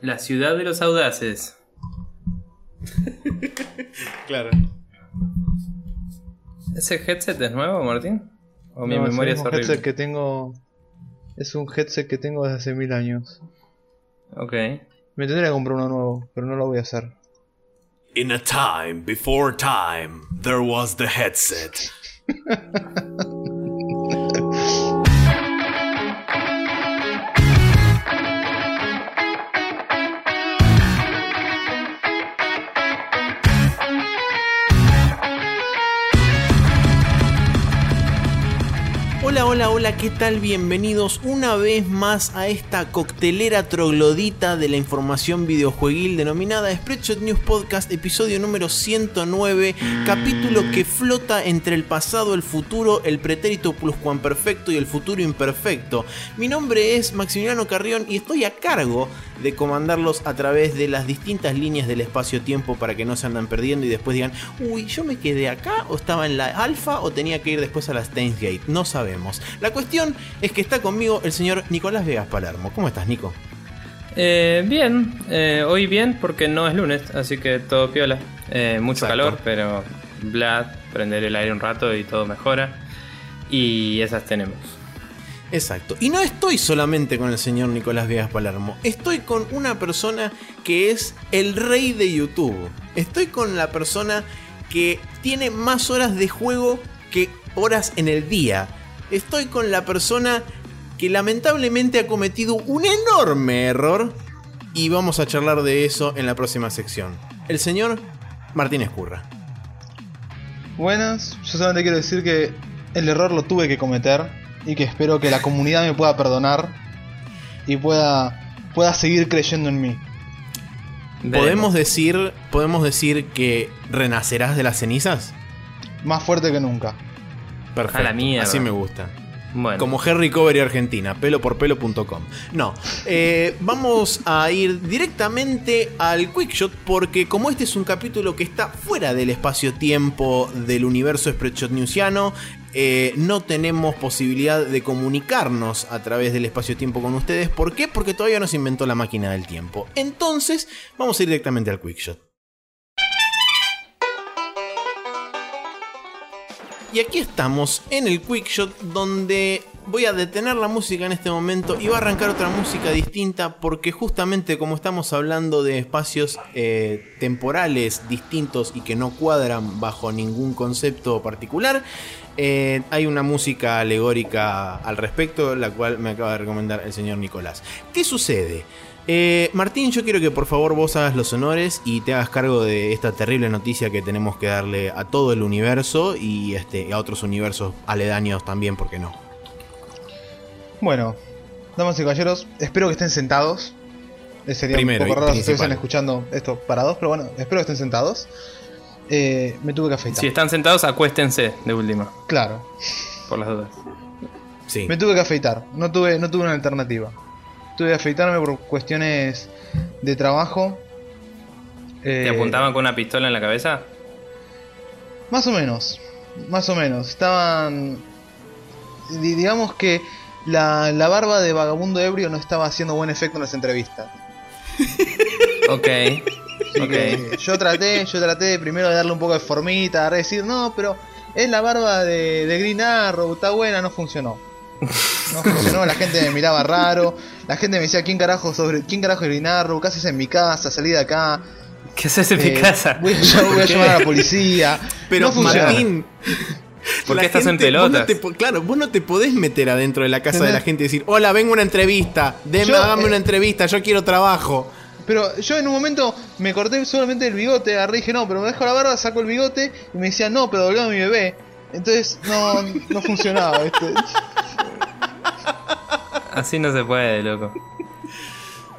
La ciudad de los audaces. claro. ¿Ese headset es nuevo, Martín? ¿O mi memoria es horrible? headset que tengo. Es un headset que tengo desde hace mil años. Ok. Me tendría que comprar uno nuevo, pero no lo voy a hacer. In a time before time, there was the headset. Hola, ¿qué tal? Bienvenidos una vez más a esta coctelera troglodita de la información videojueguil denominada Spreadshot News Podcast, episodio número 109, capítulo que flota entre el pasado, el futuro, el pretérito pluscuamperfecto y el futuro imperfecto. Mi nombre es Maximiliano Carrión y estoy a cargo de comandarlos a través de las distintas líneas del espacio-tiempo para que no se andan perdiendo y después digan, uy, yo me quedé acá o estaba en la alfa o tenía que ir después a la Steins Gate. No sabemos. Cuestión es que está conmigo el señor Nicolás Vegas Palermo. ¿Cómo estás, Nico? Eh, bien, eh, hoy bien porque no es lunes, así que todo piola. Eh, mucho Exacto. calor, pero Vlad, prender el aire un rato y todo mejora. Y esas tenemos. Exacto. Y no estoy solamente con el señor Nicolás Vegas Palermo. Estoy con una persona que es el rey de YouTube. Estoy con la persona que tiene más horas de juego que horas en el día. Estoy con la persona que lamentablemente ha cometido un enorme error. Y vamos a charlar de eso en la próxima sección. El señor Martín Escurra. Buenas, yo solamente quiero decir que el error lo tuve que cometer y que espero que la comunidad me pueda perdonar y pueda, pueda seguir creyendo en mí. ¿Podemos decir, ¿Podemos decir que renacerás de las cenizas? Más fuerte que nunca. Perfecto. A la mierda. Así me gusta. Bueno, Como Henry Covery Argentina, peloporpelo.com. No, eh, vamos a ir directamente al Quickshot porque como este es un capítulo que está fuera del espacio-tiempo del universo Spreadshot Newsiano, eh, no tenemos posibilidad de comunicarnos a través del espacio-tiempo con ustedes. ¿Por qué? Porque todavía no se inventó la máquina del tiempo. Entonces, vamos a ir directamente al Quickshot. Y aquí estamos en el Quickshot donde voy a detener la música en este momento y va a arrancar otra música distinta porque justamente como estamos hablando de espacios eh, temporales distintos y que no cuadran bajo ningún concepto particular, eh, hay una música alegórica al respecto, la cual me acaba de recomendar el señor Nicolás. ¿Qué sucede? Eh, Martín, yo quiero que por favor vos hagas los honores y te hagas cargo de esta terrible noticia que tenemos que darle a todo el universo y este, a otros universos aledaños también, ¿por qué no? Bueno, damas y caballeros, espero que estén sentados. Eh, Sería Primero un poco raro si estuviesen escuchando esto parados, pero bueno, espero que estén sentados. Eh, me tuve que afeitar. si están sentados, acuéstense de última, Claro, por las dudas. Sí. me tuve que afeitar. No tuve, no tuve una alternativa. Tuve que afeitarme por cuestiones de trabajo. ¿Te Eh, apuntaban con una pistola en la cabeza? Más o menos, más o menos. Estaban. di- Digamos que la, la barba de vagabundo ebrio no estaba haciendo buen efecto en las entrevistas. Ok. Así Ok. que yo traté, yo traté primero de darle un poco de formita, de decir, no, pero es la barba de, de Green Arrow, está buena, no funcionó. No funcionó, la gente me miraba raro, la gente me decía, ¿quién carajo sobre quién carajo es Arrow? ¿Qué haces en mi casa? Salí de acá. ¿Qué haces en mi Eh, casa? Voy a, voy a llamar a la policía. Pero no. Martín, ¿Por la qué estás en gente- vos pelotas? no te claro, vos no te podés meter adentro de la casa de la gente y decir, hola, vengo a una entrevista, deme, Yo, hágame eh, una entrevista, yo quiero trabajo. Pero yo en un momento me corté solamente el bigote, agarré y dije, no, pero me dejo la barba, saco el bigote y me decía, no, pero doblame mi bebé. Entonces no, no funcionaba, ¿viste? Así no se puede, loco.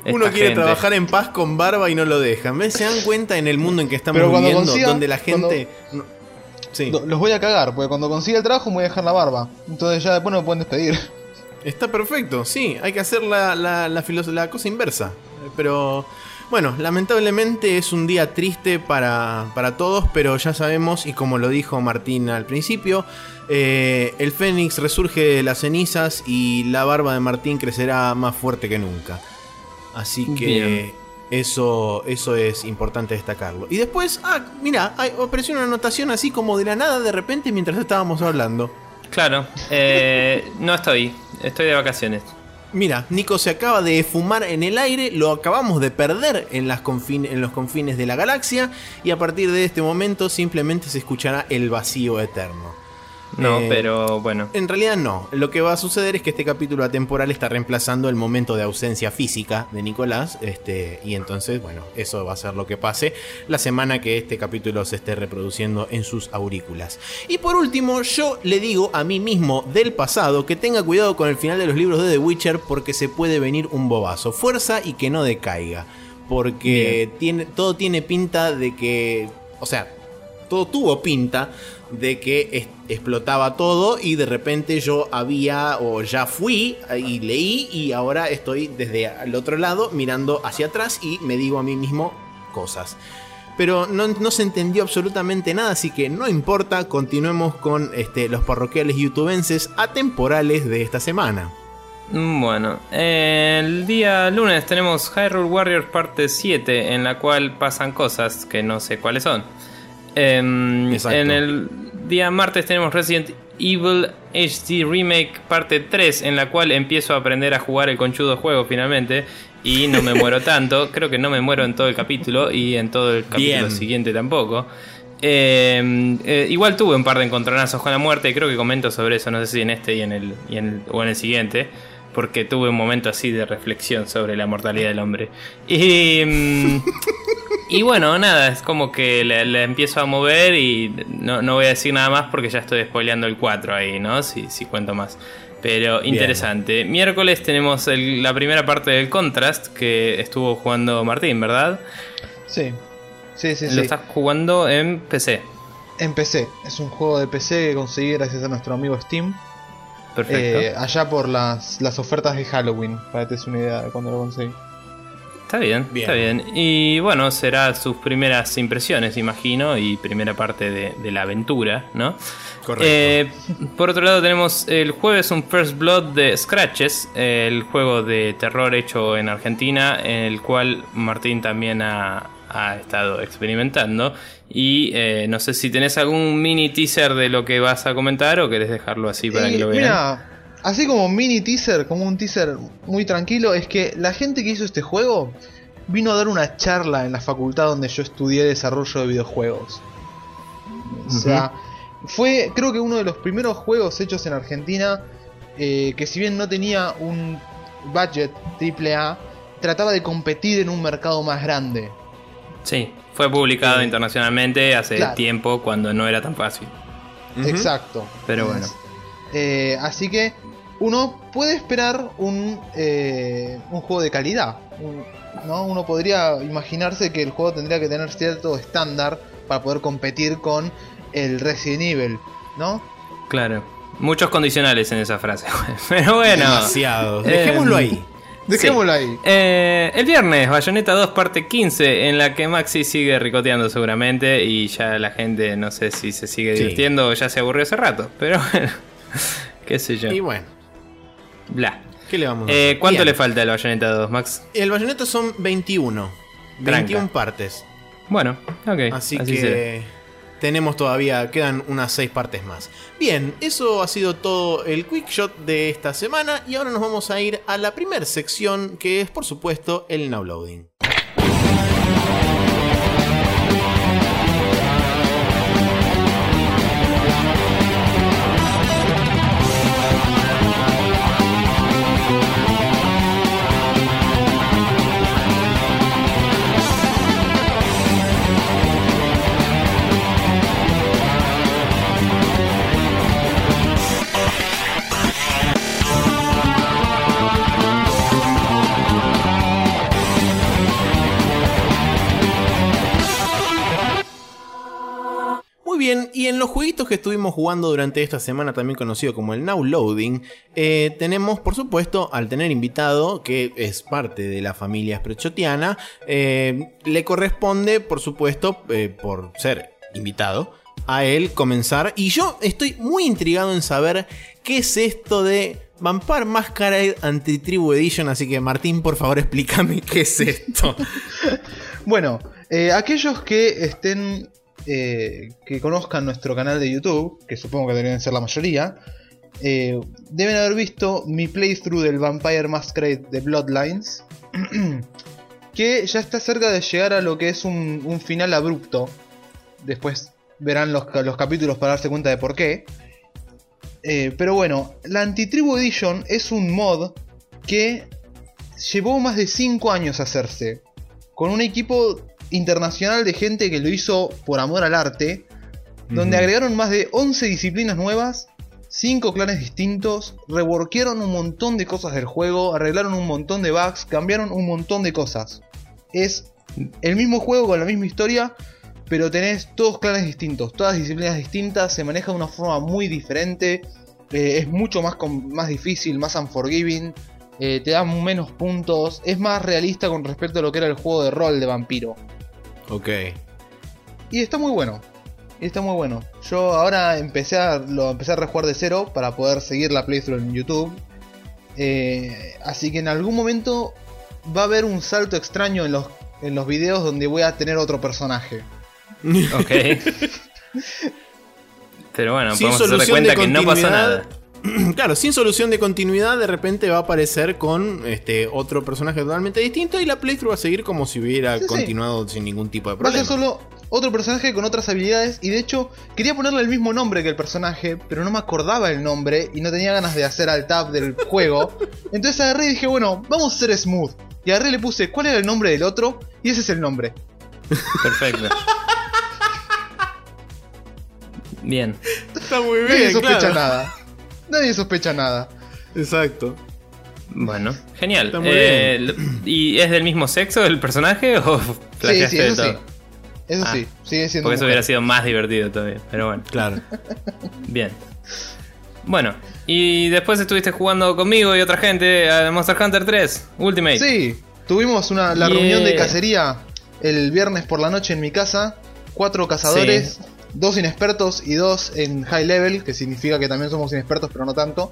Uno quiere gente. trabajar en paz con barba y no lo dejan. ¿Ves? ¿Se dan cuenta en el mundo en que estamos Pero viviendo? consiga- donde la gente. Sí. Lo- Los voy a cagar, porque cuando consiga el trabajo me voy a dejar la barba. Entonces ya después no me pueden despedir. Está perfecto, sí. Hay que hacer la, la, la filos- la cosa inversa. Pero. Bueno, lamentablemente es un día triste para, para todos, pero ya sabemos, y como lo dijo Martín al principio, eh, el Fénix resurge de las cenizas y la barba de Martín crecerá más fuerte que nunca. Así que Bien. Eso, eso es importante destacarlo. Y después, ah, mira, apareció una anotación así como de la nada de repente mientras estábamos hablando. Claro, eh, no estoy, estoy de vacaciones. Mira, Nico se acaba de fumar en el aire, lo acabamos de perder en, las confin- en los confines de la galaxia y a partir de este momento simplemente se escuchará el vacío eterno. No, Eh, pero bueno. En realidad no. Lo que va a suceder es que este capítulo atemporal está reemplazando el momento de ausencia física de Nicolás. Este, y entonces, bueno, eso va a ser lo que pase la semana que este capítulo se esté reproduciendo en sus aurículas. Y por último, yo le digo a mí mismo del pasado que tenga cuidado con el final de los libros de The Witcher porque se puede venir un bobazo. Fuerza y que no decaiga. Porque tiene, todo tiene pinta de que. O sea, todo tuvo pinta de que explotaba todo y de repente yo había o ya fui y leí y ahora estoy desde el otro lado mirando hacia atrás y me digo a mí mismo cosas. Pero no, no se entendió absolutamente nada, así que no importa, continuemos con este, los parroquiales youtubenses atemporales de esta semana. Mm, Bueno, el día lunes tenemos Hyrule Warriors parte 7, en la cual pasan cosas que no sé cuáles son. Em, en el día martes tenemos Resident Evil HD Remake parte 3, en la cual empiezo a aprender a jugar el conchudo juego finalmente. Y no me muero tanto, creo que no me muero en todo el capítulo y en todo el capítulo Bien. siguiente tampoco. Eh, eh, igual tuve un par de encontronazos con la muerte y creo que comento sobre eso, no sé si en este y en el, y en el- o en el siguiente, porque tuve un momento así de reflexión sobre la mortalidad del hombre. Y, mm, y bueno, nada, es como que la, la empiezo a mover y no, no voy a decir nada más porque ya estoy spoileando el 4 ahí, ¿no? Si, si cuento más. Pero interesante. Miércoles tenemos el- la primera parte del Contrast que estuvo jugando Martín, ¿verdad? Sí, sí, sí. Lo sí. estás jugando en PC. En PC. Es un juego de PC que conseguí gracias a nuestro amigo Steam. Perfecto. eh, allá por las, las ofertas de Halloween. Para que te des una idea de cuando lo conseguí. Está bien, Bien. está bien. Y bueno, será sus primeras impresiones, imagino, y primera parte de, de la aventura, ¿no? Correcto. Eh, por otro lado, tenemos el jueves un First Blood de Scratches, el juego de terror hecho en Argentina, en el cual Martín también ha, ha estado experimentando. Y eh, no sé si tenés algún mini teaser de lo que vas a comentar o querés dejarlo así para que lo vean. mira, así como mini teaser, como un teaser muy tranquilo, es que la gente que hizo este juego vino a dar una charla en la facultad donde yo estudié desarrollo de videojuegos. O sea, fue creo que uno de los primeros juegos hechos en Argentina eh, que si bien no tenía un budget AAA, trataba de competir en un mercado más grande. Sí, fue publicado Eh, internacionalmente hace claro. tiempo cuando no era tan fácil. Exacto. Pero bueno. Eh, así que uno puede esperar un, eh, un juego de calidad. Un- ¿no? Uno podría imaginarse que el juego tendría que tener cierto estándar para poder competir con el Resident Evil, ¿no? Claro. Muchos condicionales en esa frase. Pero bueno. Demasiado. Eh, Dejémoslo ahí. Dejémoslo ahí. Eh, el viernes, Bayonetta 2 parte 15, en la que Maxi sigue ricoteando seguramente y ya la gente no sé si se sigue Sí. divirtiendo o ya se aburrió hace rato. Pero bueno, qué sé yo. Y bueno, Bla. ¿qué le vamos a Eh? ¿Cuánto Bien. le falta al Bayonetta 2, Max? El bayoneta son 21. 21 partes. Bueno, ok. Así, así que será. tenemos todavía, quedan unas 6 partes más. Bien, eso ha sido todo el quick shot de esta semana y ahora nos vamos a ir a la primera sección que es por supuesto el now loading. Bien, y en los jueguitos que estuvimos jugando durante esta semana, también conocido como el Now Loading, eh, tenemos, por supuesto, al tener invitado, que es parte de la familia Sprechotiana, eh, le corresponde, por supuesto, eh, por ser invitado, a él comenzar. Y yo estoy muy intrigado en saber qué es esto de Vampire Masquerade Anti-Tribu Edition, así que Martín, por favor, explícame qué es esto. Bueno, aquellos que estén. Eh, que conozcan nuestro canal de YouTube, que supongo que deberían ser la mayoría, eh, deben haber visto mi playthrough del Vampire Masquerade de Bloodlines, que ya está cerca de llegar a lo que es un, final abrupto. Después verán los, los capítulos para darse cuenta de por qué. Eh, pero bueno, la Antitribu Edition es un mod que llevó más de 5 años hacerse. Con un equipo internacional de gente que lo hizo por amor al arte. Donde agregaron más de 11 disciplinas nuevas. 5 clanes distintos. Reworkearon un montón de cosas del juego. Arreglaron un montón de bugs. Cambiaron un montón de cosas. Es el mismo juego con la misma historia. Pero tenés todos clanes distintos. Todas disciplinas distintas. Se maneja de una forma muy diferente. eh, es mucho más, com- más difícil. Más unforgiving eh, te dan menos puntos, es más realista con respecto a lo que era el juego de rol de vampiro. Ok. Y está muy bueno. Y está muy bueno. Yo ahora empecé a, lo empecé a rejugar de cero para poder seguir la playthrough en YouTube. Eh, así que en algún momento va a haber un salto extraño en los, en los videos donde voy a tener otro personaje. Ok. Pero bueno, Sin podemos solución cuenta de que no pasó continuidad. nada. claro, sin solución de continuidad, de repente va a aparecer con este otro personaje totalmente distinto y la playthrough va a seguir como si hubiera Sí, sí. continuado sin ningún tipo de Va a ser problema. solo otro personaje con otras habilidades. Y de hecho, quería ponerle el mismo nombre que el personaje, pero no me acordaba el nombre y no tenía ganas de hacer al tab del juego. Entonces agarré y dije, bueno, vamos a ser smooth. Y agarré y le puse cuál era el nombre del otro, y ese es el nombre. Perfecto. Bien. Está muy bien, sospecha claro. nada. Nadie sospecha nada. Exacto. Bueno, genial. Está muy Eh, ¿Y es del mismo sexo el personaje o Sí, sí, de eso sí. todo? Eso Ah. sí, sigue siendo Porque eso mujer. hubiera sido más divertido todavía. Pero bueno, Claro. bien. Bueno, y después estuviste jugando conmigo y otra gente a Monster Hunter 3 Ultimate. Sí, tuvimos una, la Yeah. reunión de cacería el viernes por la noche en mi casa. Cuatro cazadores, dos inexpertos y dos en high level, que significa que también somos inexpertos, pero no tanto.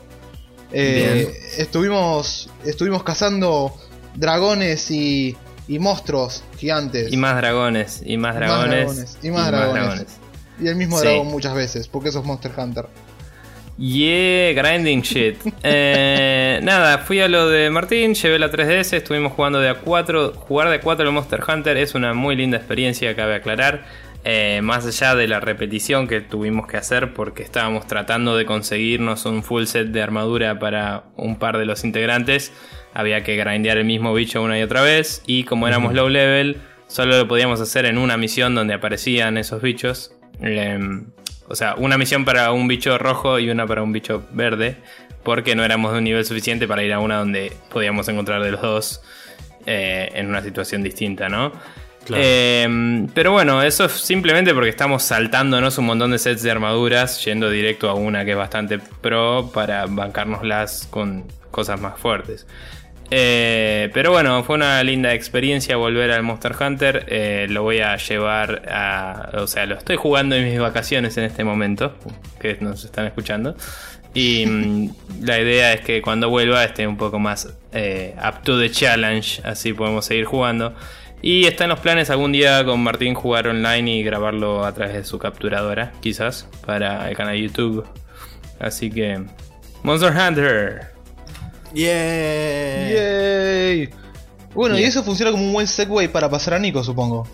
Eh, estuvimos, estuvimos cazando dragones y, y monstruos gigantes. Y más dragones, y más Más dragones. y más dragones. Y el mismo Sí. dragón muchas veces, porque eso es Monster Hunter. Yeah, grinding shit. Eh, nada, fui a lo de Martín, llevé la 3DS, estuvimos jugando de a 4. Jugar de a 4 el Monster Hunter es una muy linda experiencia, cabe aclarar. Eh, más allá de la repetición que tuvimos que hacer porque estábamos tratando de conseguirnos un full set de armadura para un par de los integrantes, había que grindear el mismo bicho una y otra vez. Y como éramos low level, solo lo podíamos hacer en una misión donde aparecían esos bichos. Em, o sea, una misión para un bicho rojo y una para un bicho verde. Porque no éramos de un nivel suficiente para ir a una donde podíamos encontrar de los dos eh, en una situación distinta, ¿no? Eh, pero bueno, eso es simplemente porque estamos saltándonos un montón de sets de armaduras, yendo directo a una que es bastante pro para bancárnoslas con cosas más fuertes. Eh, pero bueno, fue una linda experiencia volver al Monster Hunter. Eh, lo voy a llevar a. O sea, lo estoy jugando en mis vacaciones en este momento. Que nos están escuchando. Y mm, la idea es que cuando vuelva esté un poco más eh, up to the challenge. Así podemos seguir jugando. Y está en los planes algún día con Martín jugar online y grabarlo a través de su capturadora, quizás, para el canal de YouTube. Así que. Monster Hunter. Yeah. ¡Yay! Bueno, y eso funciona como un buen segue para pasar a Nico, supongo.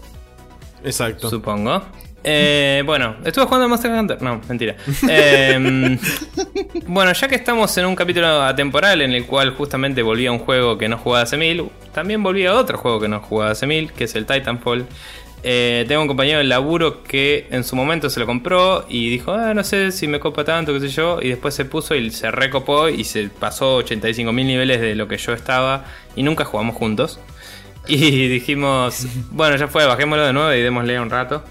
Exacto. Supongo. Eh, bueno, estuve jugando a Monster Hunter. No, mentira. Eh, bueno, ya que estamos en un capítulo atemporal en el cual justamente volví a un juego que no jugaba hace mil, también volví a otro juego que no jugaba hace mil, que es el Titanfall. Eh, tengo un compañero del laburo que en su momento se lo compró y dijo, ah, no sé si me copa tanto, qué sé yo, y después se puso y se recopó y se pasó 85 mil niveles de lo que yo estaba y nunca jugamos juntos. Y dijimos, bueno, ya fue, bajémoslo de nuevo y démosle un rato.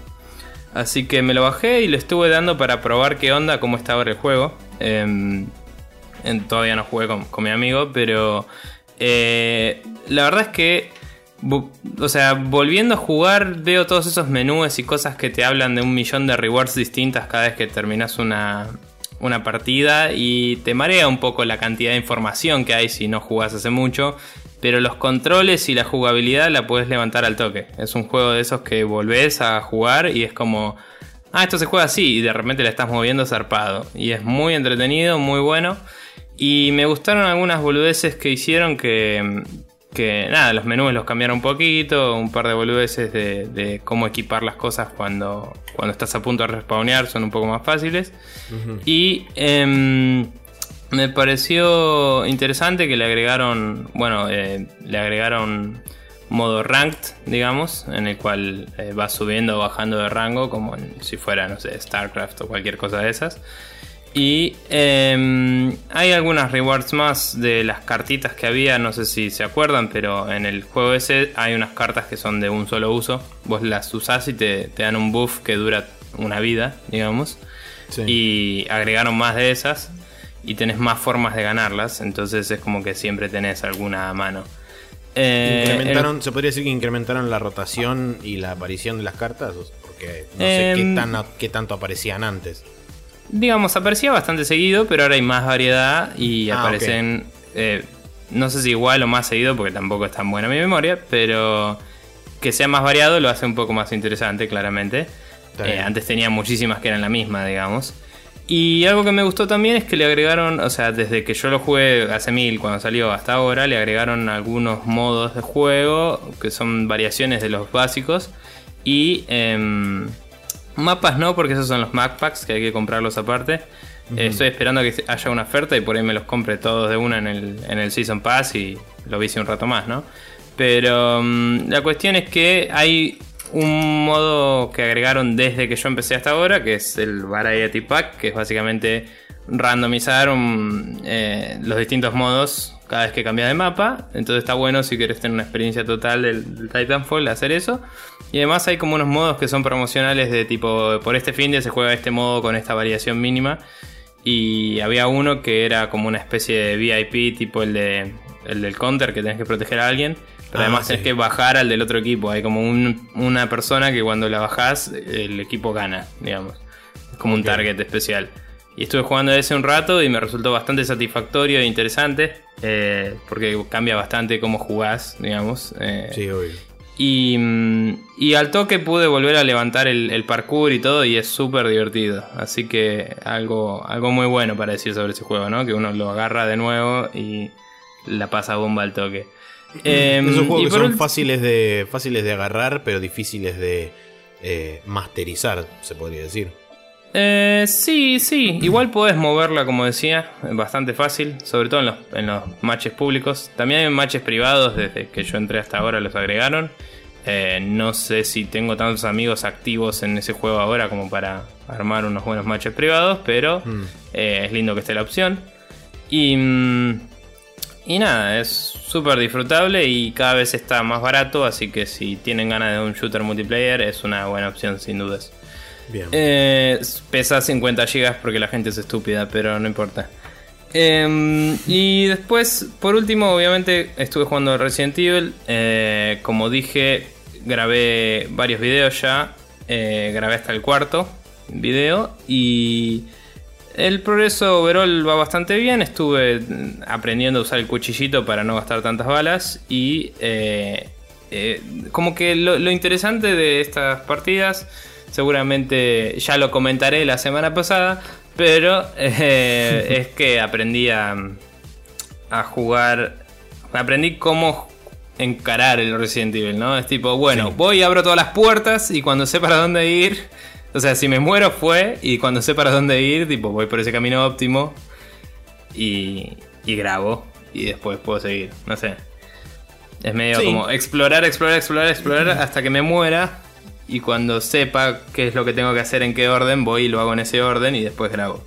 Así que me lo bajé y le estuve dando para probar qué onda, cómo está ahora el juego. Em, todavía no jugué con, con mi amigo, pero eh, la verdad es que, o sea, volviendo a jugar, veo todos esos menús y cosas que te hablan de un millón de rewards distintas cada vez que terminas una, una partida y te marea un poco la cantidad de información que hay si no jugás hace mucho. Pero los controles y la jugabilidad la puedes levantar al toque. Es un juego de esos que volvés a jugar y es como, ah, esto se juega así y de repente la estás moviendo zarpado. Y es muy entretenido, muy bueno. Y me gustaron algunas boludeces que hicieron que, que nada, los menús los cambiaron un poquito, un par de boludeces de, de cómo equipar las cosas cuando, cuando estás a punto de respawnear son un poco más fáciles. Y em, me pareció interesante que le agregaron, bueno, eh, le agregaron modo ranked, digamos, en el cual eh, vas subiendo o bajando de rango, como en- si fuera, no sé, StarCraft o cualquier cosa de esas. Y em, hay algunas rewards más de las cartitas que había, no sé si se acuerdan, pero en el juego ese hay unas cartas que son de un solo uso. Vos las usás y te, te dan un buff que dura una vida, digamos. Sí. Y agregaron más de esas y tenés más formas de ganarlas, entonces es como que siempre tenés alguna a mano. Eh, Incrementaron, ¿Se podría decir que incrementaron la rotación y la aparición de las cartas? Porque no sé Em, qué, tan, qué tanto aparecían antes. Digamos, aparecía bastante seguido, pero ahora hay más variedad y Ah, aparecen. eh, no sé si igual o más seguido, porque tampoco es tan buena mi memoria, pero que sea más variado lo hace un poco más interesante, claramente. Eh, antes tenía muchísimas que eran la misma, digamos. Y algo que me gustó también es que le agregaron, o sea, desde que yo lo jugué hace mil, cuando salió hasta ahora, le agregaron algunos modos de juego que son variaciones de los básicos. Y em, mapas no, porque esos son los map packs que hay que comprarlos aparte. Eh, estoy esperando a que haya una oferta y por ahí me los compre todos de una en el, en el Season Pass y lo vice un rato más, ¿no? Pero mm, la cuestión es que hay un modo que agregaron desde que yo empecé hasta ahora, que es el Variety Pack, que es básicamente randomizar eh, los distintos modos cada vez que cambias de mapa. Entonces está bueno si quieres tener una experiencia total del, del Titanfall, hacer eso. Y además hay como unos modos que son promocionales de tipo, por este fin de se juega este modo con esta variación mínima. Y había uno que era como una especie de VIP, tipo el, de, el del counter, que tenés que proteger a alguien. Pero Ah, además sí. tenés que bajar al del otro equipo. Hay como un- una persona que cuando la bajás, el equipo gana, digamos. Es como un target especial. Y estuve jugando ese un rato y me resultó bastante satisfactorio e interesante. eh, porque cambia bastante cómo jugás, digamos. eh, Sí, obvio. y, mm, y al toque pude volver a levantar el, el parkour y todo y es súper divertido. Así que algo, algo muy bueno para decir sobre ese juego, ¿no? Que uno lo agarra de nuevo y la pasa bomba al toque. Em, Esos juegos que son fáciles de, fáciles de agarrar, pero difíciles de eh, masterizar, se podría decir. Eh, sí, sí. Igual podés moverla, como decía, bastante fácil, sobre todo en los, en los matches públicos. También hay matches privados, desde que yo entré hasta ahora los agregaron. Eh, no sé si tengo tantos amigos activos en ese juego ahora como para armar unos buenos matches privados, pero Mm. eh, es lindo que esté la opción. Y, mm, y nada, es súper disfrutable y cada vez está más barato, así que si tienen ganas de un shooter multiplayer es una buena opción sin dudas. Bien. Eh, pesa 50 GB porque la gente es estúpida, pero no importa. Em, y después, por último, obviamente estuve jugando Resident Evil. Eh, como dije, grabé varios videos ya. Eh, grabé hasta el cuarto video. Y el progreso overall va bastante bien. Estuve aprendiendo a usar el cuchillito para no gastar tantas balas. Y eh, eh, como que lo, lo interesante de estas partidas, seguramente ya lo comentaré la semana pasada, pero eh, es que aprendí a, a jugar, aprendí cómo encarar el Resident Evil, ¿no? Es tipo, bueno, Sí. voy y abro todas las puertas y cuando sé para dónde ir, o sea, si me muero fue y cuando sé para dónde ir, tipo, voy por ese camino óptimo y, y grabo y después puedo seguir, no sé. Es medio Sí. como explorar, explorar, explorar, explorar hasta que me muera. Y cuando sepa qué es lo que tengo que hacer, en qué orden, voy y lo hago en ese orden y después grabo.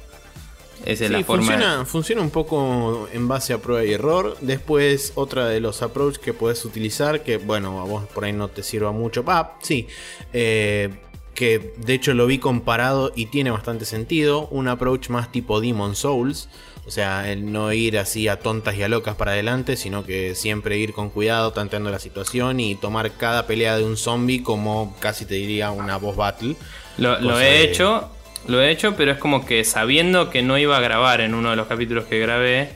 Esa es Sí, la forma. funciona, funciona un poco en base a prueba y error. Después, otra de los approach que puedes utilizar, que bueno, a vos por ahí no te sirva mucho. Ah, sí. eh, que de hecho lo vi comparado y tiene bastante sentido. Un approach más tipo Demon Souls. O sea, el no ir así a tontas y a locas para adelante, sino que siempre ir con cuidado, tanteando la situación y tomar cada pelea de un zombie como casi te diría una boss battle. Lo, he de- hecho Lo he hecho, pero es como que sabiendo que no iba a grabar en uno de los capítulos que grabé,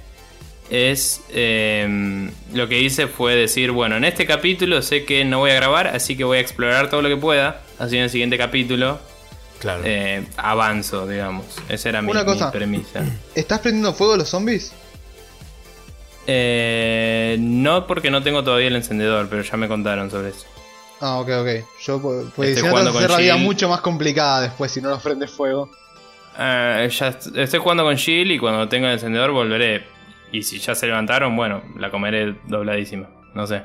es eh, lo que hice fue decir, bueno, en este capítulo sé que no voy a grabar, así que voy a explorar todo lo que pueda. Así en el siguiente capítulo Claro. eh, avanzo, digamos. Esa era mi, Una cosa. mi premisa. ¿Estás prendiendo fuego a los zombies? Eh, no porque no tengo todavía el encendedor, pero ya me contaron sobre eso. Ah, ok, ok. Yo, pues, Estoy si no, te jugando vas a hacer con la vida mucho más complicada después si no los prendes fuego. Eh, ya est- estoy jugando con Jill y cuando tenga el encendedor volveré. Y si ya se levantaron, bueno, la comeré dobladísima. No sé.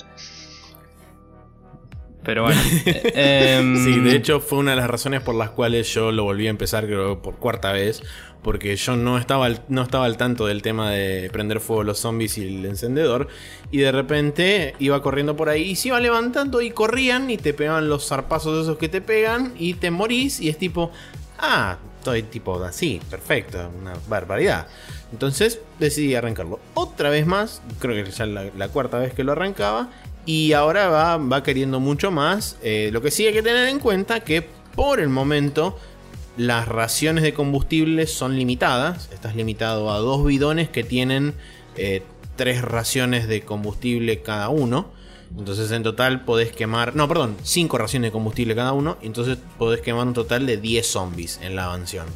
Pero bueno. eh, em, Sí, de hecho fue una de las razones por las cuales yo lo volví a empezar creo por cuarta vez. Porque yo no estaba, al, no estaba al tanto del tema de prender fuego los zombies y el encendedor. Y de repente iba corriendo por ahí y se iba levantando y corrían y te pegaban los zarpazos esos que te pegan y te morís y es tipo, ah, estoy tipo así, perfecto, una barbaridad. Entonces decidí arrancarlo otra vez más, creo que ya la, la cuarta vez que lo arrancaba. Y ahora va, va queriendo mucho más. Eh, lo que sí hay que tener en cuenta que por el momento las raciones de combustible son limitadas. Estás limitado a dos bidones que tienen eh, tres raciones de combustible cada uno. Entonces en total podés quemar... No, perdón, cinco raciones de combustible cada uno. Entonces podés quemar un total de 10 zombies en la mansión.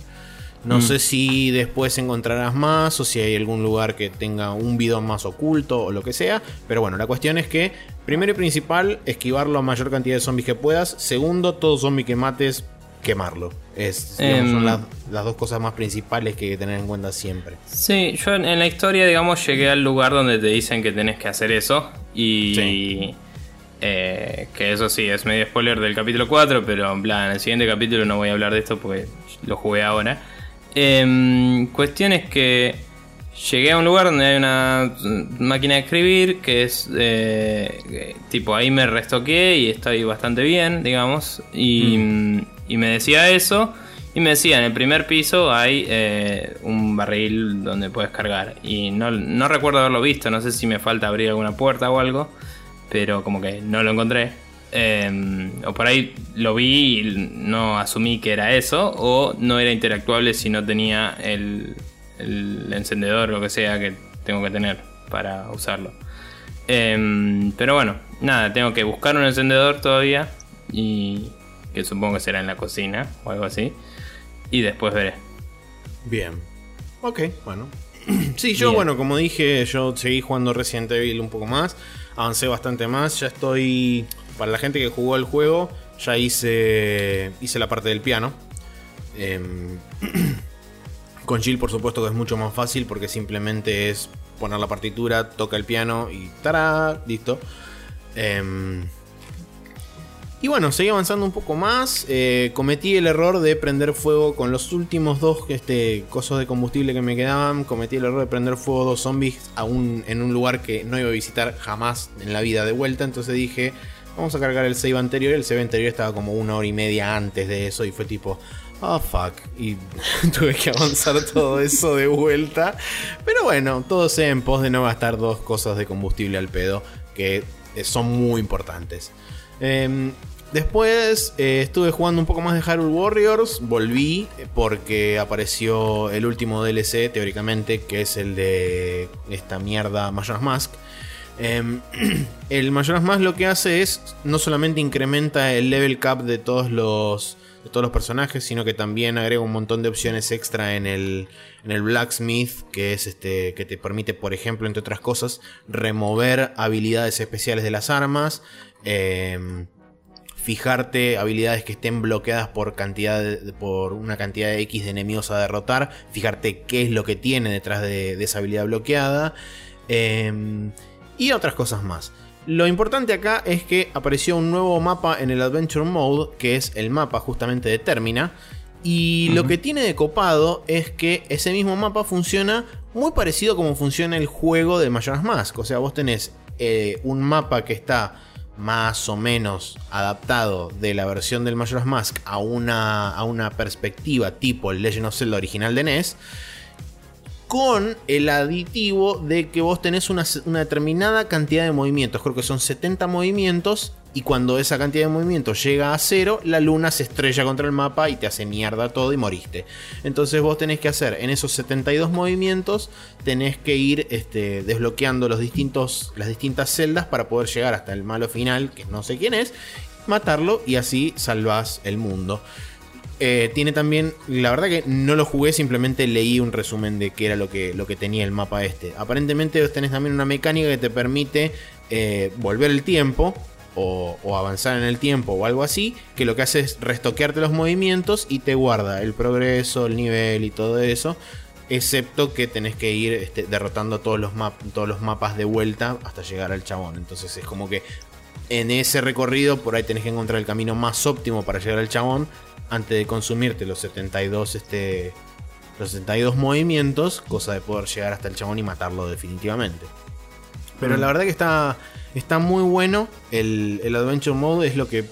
No Mm. sé si después encontrarás más o si hay algún lugar que tenga un bidón más oculto o lo que sea. Pero bueno, la cuestión es que, primero y principal, esquivar la mayor cantidad de zombies que puedas. Segundo, todo zombie que mates, quemarlo. Es, digamos, Em. son las, las dos cosas más principales que hay que tener en cuenta siempre. Sí, yo en, en la historia, digamos, llegué al lugar donde te dicen que tenés que hacer eso. Y. Sí. eh, que eso sí, es medio spoiler del capítulo 4, pero en plan, en el siguiente capítulo no voy a hablar de esto porque lo jugué ahora. Em, cuestión es que llegué a un lugar donde hay una máquina de escribir que es eh, eh, tipo ahí me restoqué y estoy bastante bien, digamos. Y, mm, y me decía eso. Y me decía, en el primer piso hay eh, un barril donde puedes cargar. Y no, no recuerdo haberlo visto, no sé si me falta abrir alguna puerta o algo. Pero como que no lo encontré. Eh, o por ahí lo vi y no asumí que era eso. O no era interactuable si no tenía el, el encendedor lo que sea que tengo que tener para usarlo. Eh, pero bueno, nada, tengo que buscar un encendedor todavía. Y que supongo que será en la cocina o algo así. Y después veré. Bien. Ok, bueno. Sí, yo, Bien. bueno, como dije, yo seguí jugando Resident Evil un poco más. Avancé bastante más. Ya estoy. Para la gente que jugó el juego, ya hice. Hice la parte del piano. Em, con Jill, por supuesto, que es mucho más fácil porque simplemente es poner la partitura, toca el piano y ¡tará! Listo. Em, y bueno, seguí avanzando un poco más. eh, cometí el error de prender fuego con los últimos dos este, cosos de combustible que me quedaban. Cometí el error de prender fuego dos zombies a en un lugar que no iba a visitar jamás en la vida de vuelta. Entonces dije, vamos a cargar el save anterior. El save anterior estaba como una hora y media antes de eso y fue tipo... Oh fuck. Y tuve que avanzar todo eso de vuelta. Pero bueno, todo sea en pos de no gastar dos cosas de combustible al pedo. Que eh, son muy importantes. Em, después eh, estuve jugando un poco más de Hyrule Warriors. Volví porque apareció el último DLC, teóricamente, que es el de esta mierda Majora's Mask. Em, el Majora's Mask lo que hace es no solamente incrementa el level cap de todos los de todos los personajes, sino que también agrega un montón de opciones extra en el, en el Blacksmith, que es este que te permite, por ejemplo, entre otras cosas, remover habilidades especiales de las armas, em, fijarte habilidades que estén bloqueadas por cantidad de- por una cantidad de X de enemigos a derrotar, fijarte qué es lo que tiene detrás de, de esa habilidad bloqueada em, y otras cosas más. Lo importante acá es que apareció un nuevo mapa en el Adventure Mode, que es el mapa justamente de Termina. Y lo que tiene de copado es que ese mismo mapa funciona muy parecido como funciona el juego de Majora's Mask. O sea, vos tenés eh, un mapa que está más o menos adaptado de la versión del Majora's Mask a una, a una perspectiva tipo el Legend of Zelda original de NES con el aditivo de que vos tenés una, determinada cantidad de movimientos, creo que son 70 movimientos, y cuando esa cantidad de movimiento llega a cero, la luna se estrella contra el mapa y te hace mierda todo y moriste. Entonces vos tenés que hacer en esos 72 movimientos, tenés que ir este, desbloqueando los distintos, las distintas celdas para poder llegar hasta el malo final, que no sé quién es, matarlo y así salvás el mundo. Eh, tiene también, la verdad que no lo jugué, simplemente leí un resumen de qué era lo que, lo que tenía el mapa este. Aparentemente tenés también una mecánica que te permite eh, volver el tiempo o, avanzar en el tiempo o algo así, que lo que hace es restoquearte los movimientos y te guarda el progreso, el nivel y todo eso. Excepto que tenés que ir este, derrotando todos los, todos los mapas de vuelta hasta llegar al chabón. Entonces es como que en ese recorrido por ahí tenés que encontrar el camino más óptimo para llegar al chabón antes de consumirte los 72 este los 72 movimientos, cosa de poder llegar hasta el chabón y matarlo definitivamente. Pero Mm. la verdad que está está muy bueno el, el Adventure Mode es lo que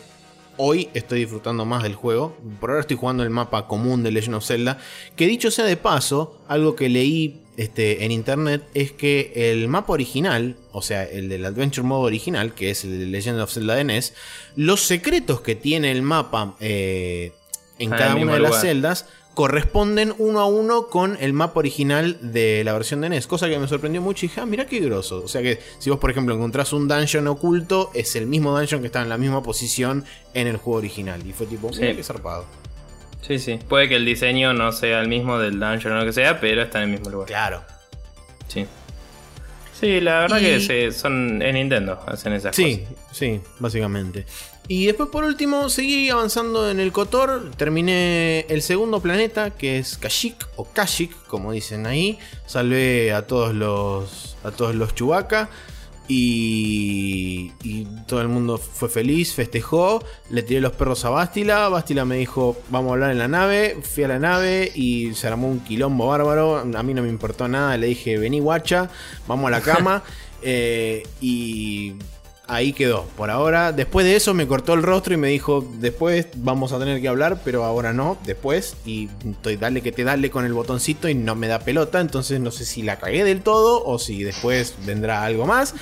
hoy estoy disfrutando más del juego. Por ahora estoy jugando el mapa común de Legend of Zelda, que dicho sea de paso, algo que leí este, en internet es que el mapa original, o sea, el del Adventure Mode original, que es el de Legend of Zelda de NES, los secretos que tiene el mapa eh, en Ah, cada una de las celdas corresponden uno a uno con el mapa original de la versión de NES, cosa que me sorprendió mucho y dije, ah, mirá qué groso. O sea que si vos, por ejemplo, encontrás un dungeon oculto, es el mismo dungeon que está en la misma posición en el juego original. Y fue tipo, Sí. qué zarpado. Sí, sí. Puede que el diseño no sea el mismo del dungeon o lo que sea, pero está en el mismo lugar. Claro. Sí. Sí, la verdad Y- que se- son en Nintendo, hacen esas Sí, cosas. sí, básicamente. Y después por último seguí avanzando en el Kotor, terminé el segundo planeta que es Kashyyyk o Kashyyyk, como dicen ahí. Salvé a todos los a todos los Chewbacca y, y todo el mundo fue feliz, festejó, le tiré los perros a Bastila, Bastila me dijo, "Vamos a hablar en la nave." Fui a la nave y se armó un quilombo bárbaro, a mí no me importó nada, le dije, "Vení guacha, vamos a la cama." Eh, y ahí quedó. Por ahora, después de eso me cortó el rostro y me dijo, después vamos a tener que hablar, pero ahora no, después. Y estoy dale que te dale con el botoncito y no me da pelota, entonces no sé si la cagué del todo o si después vendrá algo más.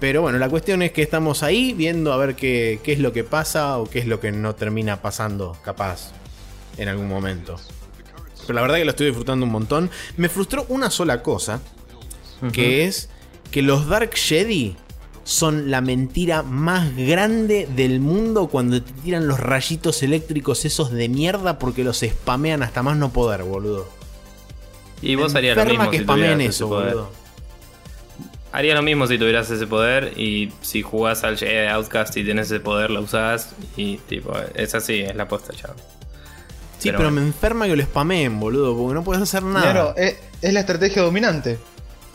Pero bueno, la cuestión es que estamos ahí viendo a ver qué, qué es lo que pasa o qué es lo que no termina pasando, capaz, en algún momento. Pero la verdad que lo estoy disfrutando un montón. Me frustró una sola cosa, que es que los Dark Jedi son la mentira más grande del mundo cuando te tiran los rayitos eléctricos esos de mierda porque los spamean hasta más no poder, boludo. Y vos harías lo mismo que si spameen eso, boludo. Harías lo mismo si tuvieras ese poder y si jugás al Jedi Outcast y tenés ese poder lo usás y tipo, es así, es la posta, chao. Sí, Pero pero, bueno. me enferma que lo spameen, boludo, porque no puedes hacer nada. Claro, es, es la estrategia dominante.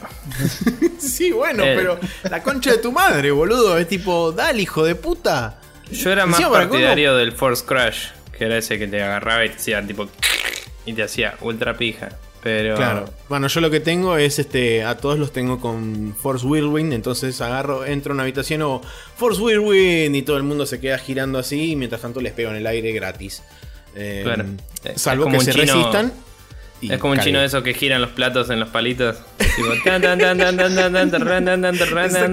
Sí, bueno, Eh. pero la concha de tu madre, boludo, es tipo, dale, hijo de puta. Yo era más partidario del Force Crash, que era ese que te agarraba y te hacía tipo y te hacía ultra pija. Pero Claro. Bueno, yo lo que tengo es este. A todos los tengo con Force Whirlwind. Entonces agarro, entro a una habitación o Force Whirlwind. Y todo el mundo se queda girando así. Y mientras tanto les pego en el aire gratis. Eh, Claro. Salvo que se chino- resistan. Es como un chino de esos que giran los platos en los palitos.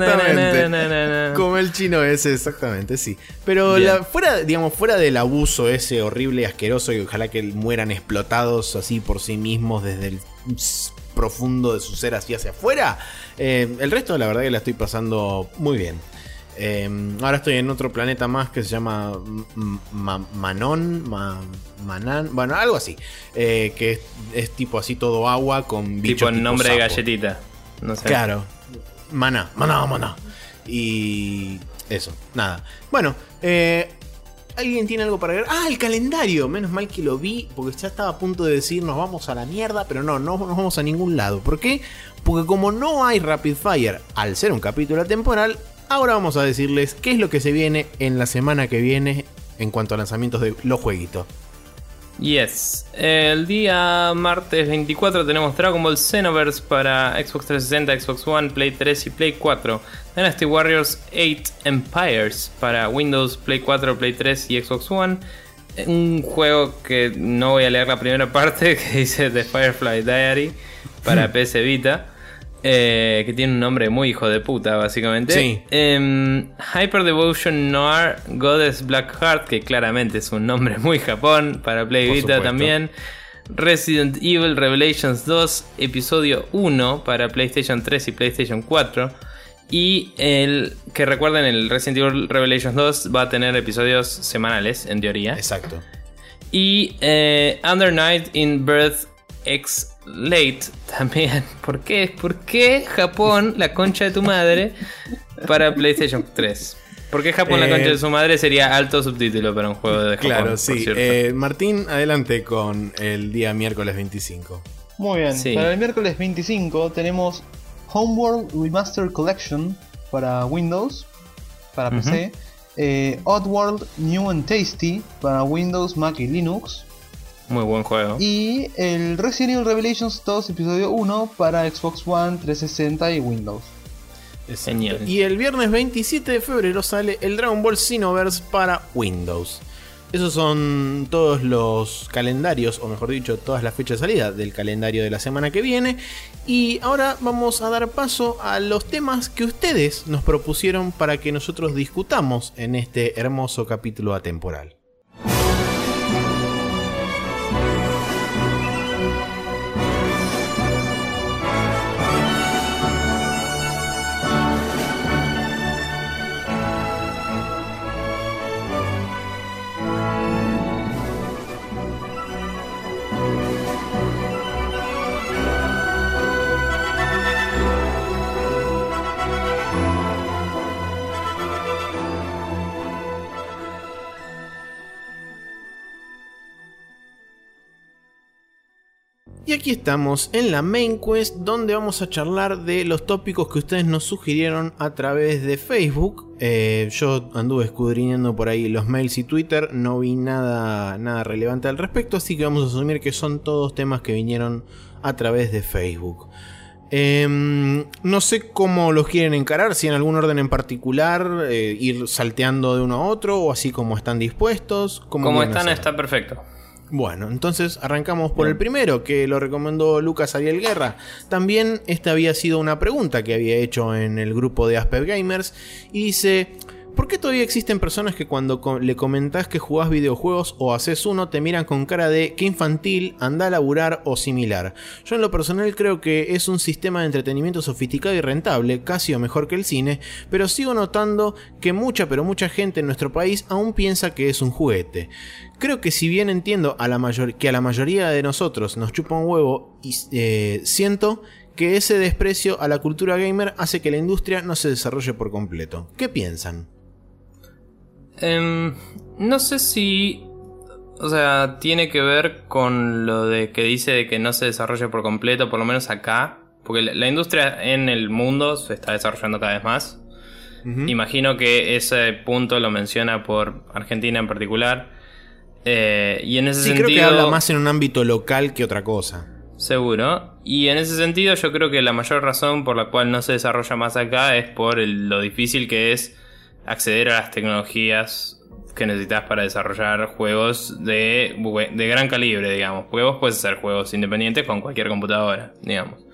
Exactamente. Como el chino ese, exactamente, sí. Pero la- fuera, digamos, fuera del abuso ese horrible y asqueroso, y ojalá que mueran explotados así por sí mismos desde el profundo de su ser así hacia afuera. eh, el resto, la verdad que la estoy pasando muy bien. Eh, ahora estoy en otro planeta más que se llama Ma- Manon, Ma- Manan, bueno, algo así. eh, que es, es tipo así todo agua con bichos Tipo tipo nombre de galletita. No sé. Claro. Maná, maná, maná. Y eso, nada. Bueno, eh, ¿alguien tiene algo para agregar? Ah, el calendario. Menos mal que lo vi, porque ya estaba a punto de decir nos vamos a la mierda, pero no, no nos vamos a ningún lado. ¿Por qué? Porque como no hay Rapid Fire al ser un capítulo temporal, ahora vamos a decirles qué es lo que se viene en la semana que viene en cuanto a lanzamientos de los jueguitos. Yes. El día martes 24 tenemos Dragon Ball Xenoverse para Xbox 360, Xbox One, Play 3 y Play 4. Dynasty Warriors 8 Empires para Windows, Play 4, Play 3 y Xbox One. Un juego que no voy a leer la primera parte que dice The Firefly Diary para PS Vita. Eh, que tiene un nombre muy hijo de puta, básicamente. Sí. Em, Hyper Devotion Noir Goddess Blackheart, que claramente es un nombre muy Japón, para Play Vita también. Resident Evil Revelations 2, episodio 1 para PlayStation 3 y PlayStation 4. Y el que recuerden, el Resident Evil Revelations 2 va a tener episodios semanales, en teoría. Exacto. Y eh, Under Night in Birth X Late también. ¿Por qué? ¿Por qué Japón, la concha de tu madre, para PlayStation 3? ¿Por qué Japón, la Eh, concha de su madre, sería alto subtítulo para un juego de Japón? Claro, sí. Eh, Martín, adelante con el día miércoles 25. Muy bien, Sí. para el miércoles 25 tenemos Homeworld Remaster Collection para Windows, para PC. eh, Oddworld New and Tasty para Windows, Mac y Linux. Muy buen juego. Y el Resident Evil Revelations 2 Episodio 1 para Xbox One, 360 y Windows. Genial. Y el viernes 27 de febrero sale el Dragon Ball Xenoverse para Windows. Esos son todos los calendarios, o mejor dicho, todas las fechas de salida del calendario de la semana que viene. Y ahora vamos a dar paso a los temas que ustedes nos propusieron para que nosotros discutamos en este hermoso capítulo atemporal. Y aquí estamos en la main quest donde vamos a charlar de los tópicos que ustedes nos sugirieron a través de Facebook. Eh, yo anduve escudriñando por ahí los mails y Twitter, no vi nada, nada relevante al respecto, así que vamos a asumir que son todos temas que vinieron a través de Facebook. Em, no sé cómo los quieren encarar, si en algún orden en particular, eh, ir salteando de uno a otro o así como están dispuestos. ¿Cómo Como están, está perfecto. Bueno, entonces arrancamos por el primero, que lo recomendó Lucas Ariel Guerra. También esta había sido una pregunta que había hecho en el grupo de Asper Gamers. Y dice, ¿por qué todavía existen personas que cuando le comentás que jugás videojuegos o haces uno te miran con cara de qué infantil, anda a laburar o similar? Yo en lo personal creo que es un sistema de entretenimiento sofisticado y rentable, casi o mejor que el cine, pero sigo notando que mucha pero mucha gente en nuestro país aún piensa que es un juguete. Creo que si bien entiendo a la que a la mayoría de nosotros nos chupa un huevo, y, eh, siento que ese desprecio a la cultura gamer hace que la industria no se desarrolle por completo. ¿Qué piensan? Em, no sé si. O sea, tiene que ver con lo de que dice de que no se desarrolle por completo, por lo menos acá. Porque la, la industria en el mundo se está desarrollando cada vez más. Imagino que ese punto lo menciona por Argentina en particular. Eh, y en ese Sí, sentido. creo que habla más en un ámbito local que otra cosa. Seguro. Y en ese sentido yo creo que la mayor razón por la cual no se desarrolla más acá es por el- lo difícil que es acceder a las tecnologías que necesitas para desarrollar juegos de, de gran calibre, digamos. Porque vos puedes hacer juegos independientes con cualquier computadora, digamos.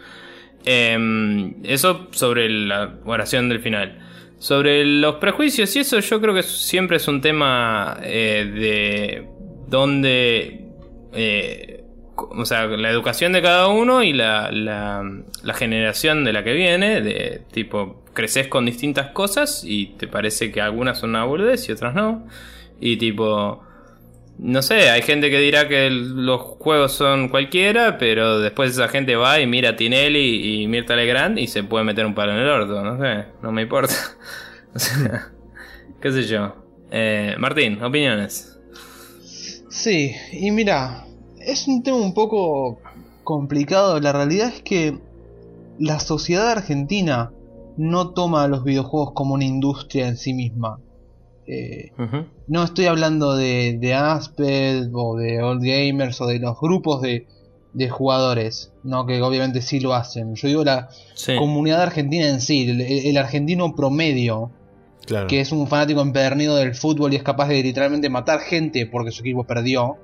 Em, eso sobre la oración del final. Sobre los prejuicios y eso yo creo que siempre es un tema eh, de donde... eh, o sea, la educación de cada uno y la, la generación de la que viene, de tipo, creces con distintas cosas y te parece que algunas son una boludez y otras no. Y tipo, no sé, hay gente que dirá que los juegos son cualquiera, pero después esa gente va y mira a Tinelli y Mirta Legrand y se puede meter un palo en el orto, no sé, no me importa. qué sé yo. Eh, Martín, opiniones. Sí, y mira, es un tema un poco complicado. La realidad es que la sociedad argentina no toma a los videojuegos como una industria en sí misma. Eh, no estoy hablando de, de Asped o de Old Gamers o de los grupos de, de jugadores, no que obviamente sí lo hacen. Yo digo la Sí. comunidad argentina en sí, el, el argentino promedio, Claro. que es un fanático empedernido del fútbol y es capaz de literalmente matar gente porque su equipo perdió,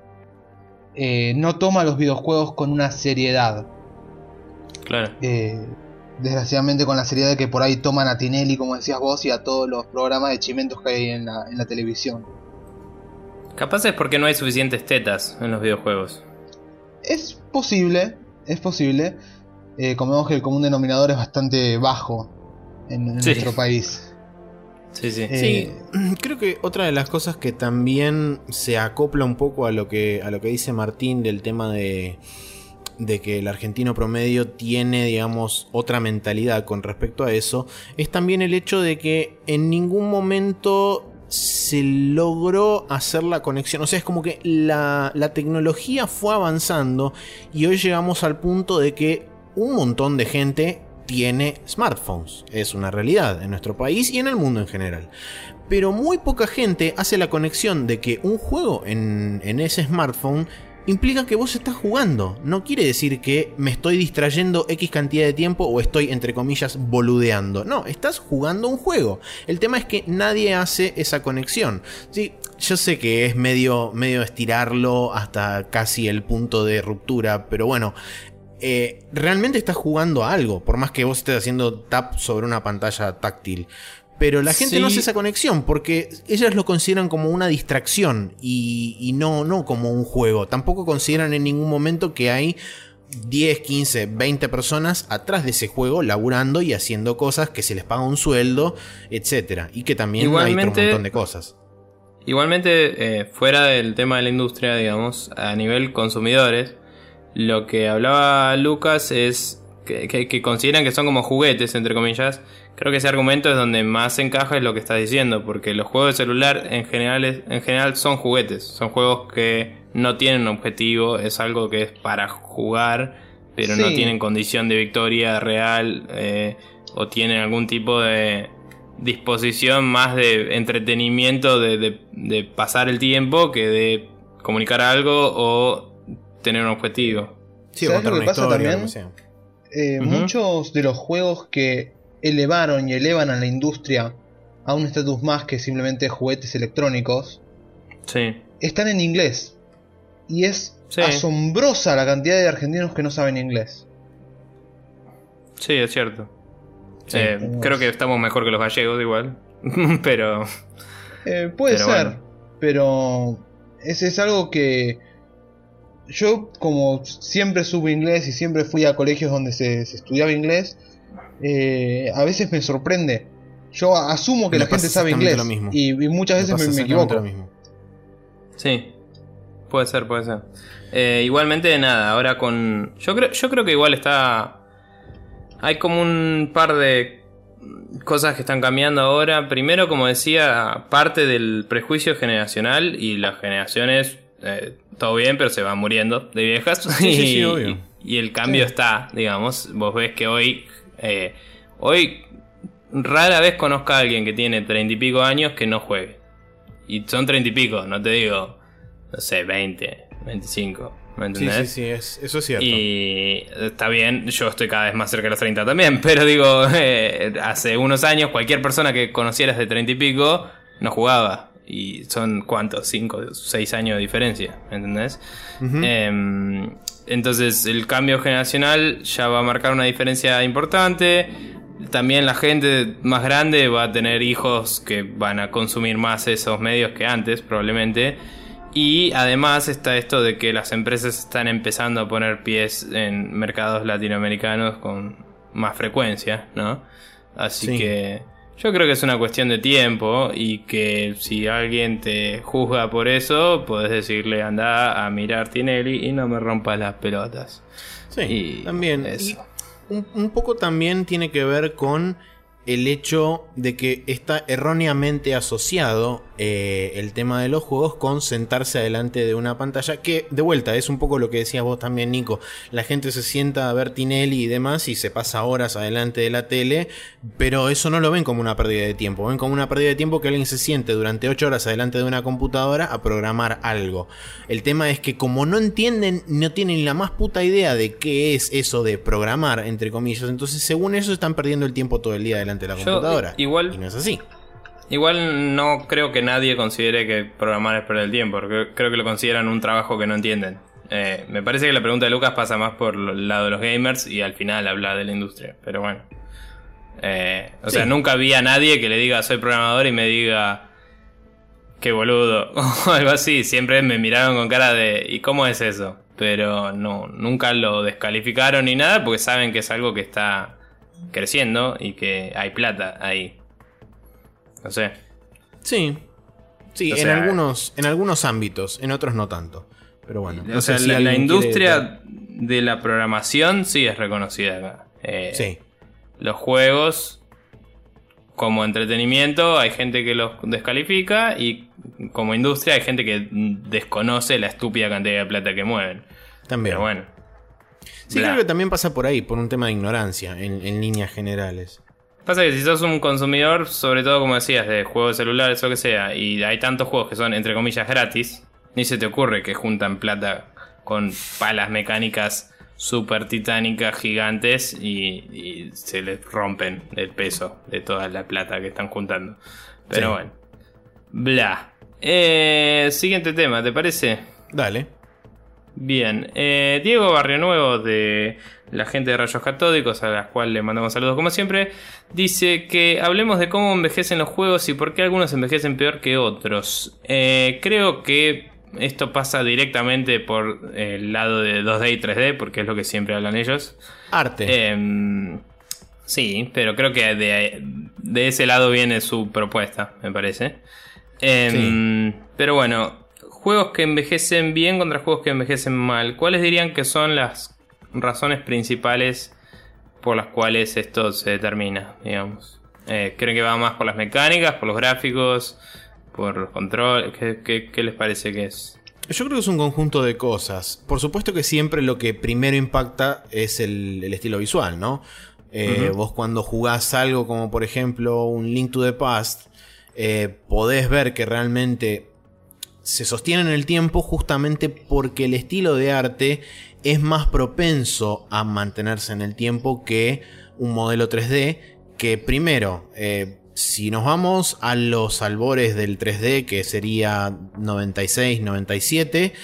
eh, no toma los videojuegos con una seriedad. Claro. Eh, desgraciadamente con la seriedad que por ahí toman a Tinelli, como decías vos, y a todos los programas de chimentos que hay en la, en la televisión. Capaz es porque no hay suficientes tetas en los videojuegos. Es posible, es posible. Eh, como vemos que el común denominador es bastante bajo en, en Sí. nuestro país. Sí, sí. Eh, Sí, creo que otra de las cosas que también se acopla un poco a lo que, a lo que dice Martín del tema de, de que el argentino promedio tiene, digamos, otra mentalidad con respecto a eso, es también el hecho de que en ningún momento se logró hacer la conexión. O sea, es como que la, tecnología fue avanzando y hoy llegamos al punto de que un montón de gente tiene smartphones. Es una realidad en nuestro país y en el mundo en general. Pero muy poca gente hace la conexión de que un juego en ese smartphone implica que vos estás jugando. No quiere decir que me estoy distrayendo X cantidad de tiempo o estoy, entre comillas, boludeando. No, estás jugando un juego. El tema es que nadie hace esa conexión. Sí, yo sé que es medio, medio estirarlo hasta casi el punto de ruptura, pero bueno. eh, realmente estás jugando a algo, por más que vos estés haciendo tap sobre una pantalla táctil. Pero la gente no hace esa conexión porque ellas lo consideran como una distracción y, y no, no como un juego. Tampoco consideran en ningún momento que hay 10, 15, 20 personas atrás de ese juego laburando y haciendo cosas que se les paga un sueldo, etcétera Y que también hay otro Igualmente- montón de cosas. Igualmente, eh, fuera del tema de la industria, digamos, a nivel consumidores, lo que hablaba Lucas es que, que- que consideran que son como juguetes, entre comillas. Creo que ese argumento es donde más encaja es lo que estás diciendo, porque los juegos de celular en general, es- en general son juguetes, son juegos que no tienen objetivo, es algo que es para jugar, pero no tienen condición de victoria real eh, o tienen algún tipo de disposición más de entretenimiento, de, de- de pasar el tiempo, que de comunicar algo o tener un objetivo. Sí, ¿Sabes contar lo que una pasa historia, también? Eh. Muchos de los juegos que elevaron y elevan a la industria a un estatus más que simplemente juguetes electrónicos Sí. están en inglés. Y es Sí. asombrosa la cantidad de argentinos que no saben inglés. Sí, es cierto. Sí. Eh, Tenemos- creo que estamos mejor que los gallegos igual. pero... Eh, puede Pero ser, bueno. pero es, es algo que yo como siempre supe inglés y siempre fui a colegios donde se, se estudiaba inglés, eh, a veces me sorprende. Yo asumo que Me la gente sabe inglés lo mismo. y, y muchas veces me, me equivoco. lo mismo. Sí. Puede ser, puede ser. Eh, igualmente, nada, ahora con... Yo creo, yo creo que igual está... Hay como un par de cosas que están cambiando ahora. Primero, como decía, parte del prejuicio generacional y las generaciones, eh, todo bien, pero se van muriendo de viejas. Sí, sí, sí, y, obvio. y el cambio Sí. está, digamos. Vos ves que hoy... eh, hoy rara vez conozca a alguien que tiene treinta y pico años que no juegue. Y son treinta y pico, no te digo, no sé, 20, 25. ¿Me Sí, entendés? sí, sí, es- eso es cierto. Y está bien, yo estoy cada vez más cerca de los 30 también, pero digo, eh, hace unos años cualquier persona que conocieras de 30 y pico no jugaba. Y son cuántos, 5, 6 años de diferencia, ¿me entendés? Em, entonces el cambio generacional ya va a marcar una diferencia importante. También la gente más grande va a tener hijos que van a consumir más esos medios que antes, probablemente. Y además está esto de que las empresas están empezando a poner pies en mercados latinoamericanos con más frecuencia, ¿no? Así Sí. que yo creo que es una cuestión de tiempo y que si alguien te juzga por eso, puedes decirle anda a mirar Tinelli y no me rompas las pelotas. Sí, y también. eso. Y un, un poco también tiene que ver con el hecho de que está erróneamente asociado eh, el tema de los juegos con sentarse adelante de una pantalla. Que, de vuelta, es un poco lo que decías vos también, Nico. La gente se sienta a ver Tinelli y demás y se pasa horas adelante de la tele, pero eso no lo ven como una pérdida de tiempo. Ven como una pérdida de tiempo que alguien se siente durante 8 horas adelante de una computadora a programar algo. El tema es que como no entienden, no tienen la más puta idea de qué es eso de programar, entre comillas, entonces según eso están perdiendo el tiempo todo el día delante de la Yo, computadora. igual- Y no es así. Igual no creo que nadie considere que programar es perder el tiempo, porque creo que lo consideran un trabajo que no entienden. Eh, me parece que la pregunta de Lucas pasa más por el lado de los gamers y al final habla de la industria. Pero bueno. Eh, o sea, nunca vi a nadie que le diga soy programador y me diga qué boludo o algo así. Siempre me miraron con cara de ¿y cómo es eso? Pero no, nunca lo descalificaron ni nada porque saben que es algo que está creciendo y que hay plata ahí. No sé. Sí. Sí, O en, sea, algunos, en algunos ámbitos, en otros no tanto. Pero bueno. no o sea, si la, la alguien quiere- industria de la programación sí es reconocida acá. Eh, Sí. Los juegos, como entretenimiento, hay gente que los descalifica y como industria hay gente que desconoce la estúpida cantidad de plata que mueven. También. Pero bueno. Sí, Bla. creo que también pasa por ahí, por un tema de ignorancia, en, en líneas generales. Pasa que si sos un consumidor, sobre todo como decías, de juegos celulares o lo que sea, y hay tantos juegos que son entre comillas gratis, ni se te ocurre que juntan plata con palas mecánicas super titánicas gigantes y, y se les rompen el peso de toda la plata que están juntando. Pero Sí. bueno. Bla. Eh, siguiente tema, ¿te parece? Dale. Bien, eh, Diego Barrio Nuevo de la gente de Rayos Catódicos, a la cual le mandamos saludos como siempre, dice que hablemos de cómo envejecen los juegos y por qué algunos envejecen peor que otros. Eh, creo que esto pasa directamente por el lado de 2D y 3D, porque es lo que siempre hablan ellos. Arte. Em, sí, pero creo que de, de ese lado viene su propuesta, me parece. Em, Pero bueno, juegos que envejecen bien contra juegos que envejecen mal. ¿Cuáles dirían que son las razones principales por las cuales esto se determina, digamos? Eh, ¿Creen que va más por las mecánicas, por los gráficos, por los controles? ¿Qué, qué- qué les parece que es? Yo creo que es un conjunto de cosas. Por supuesto que siempre lo que primero impacta es el, el estilo visual, ¿no? Eh. Vos cuando jugás algo como por ejemplo un Link to the Past, eh, podés ver que realmente se sostiene en el tiempo justamente porque el estilo de arte es más propenso a mantenerse en el tiempo que un modelo 3D que primero, eh, si nos vamos a los albores del 3D, que sería 96, 97,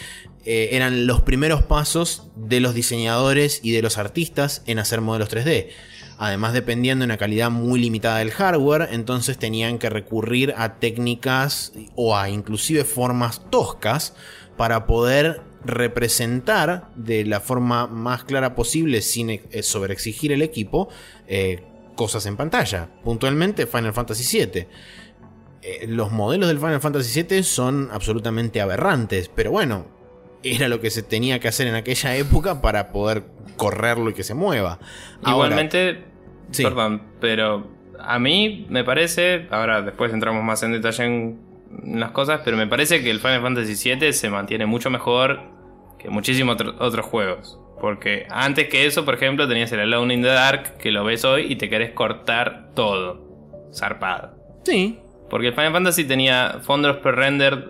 eh, eran los primeros pasos de los diseñadores y de los artistas en hacer modelos 3D. Además, dependiendo de una calidad muy limitada del hardware, entonces tenían que recurrir a técnicas o a inclusive formas toscas para poder representar de la forma más clara posible sin eh, sobreexigir el equipo eh, cosas en pantalla. Puntualmente Final Fantasy VII. Eh, los modelos del Final Fantasy VII son absolutamente aberrantes, pero bueno, era lo que se tenía que hacer en aquella época para poder correrlo y que se mueva. Ahora, Igualmente, sí. perdón, pero a mí me parece, ahora después entramos más en detalle en las cosas, pero me parece que el Final Fantasy VII se mantiene mucho mejor que muchísimos otro- otros juegos. Porque antes que eso, por ejemplo, tenías el Alone in the Dark, que lo ves hoy y te querés cortar todo. Zarpado. Sí, Porque el Final Fantasy tenía fondos pre-render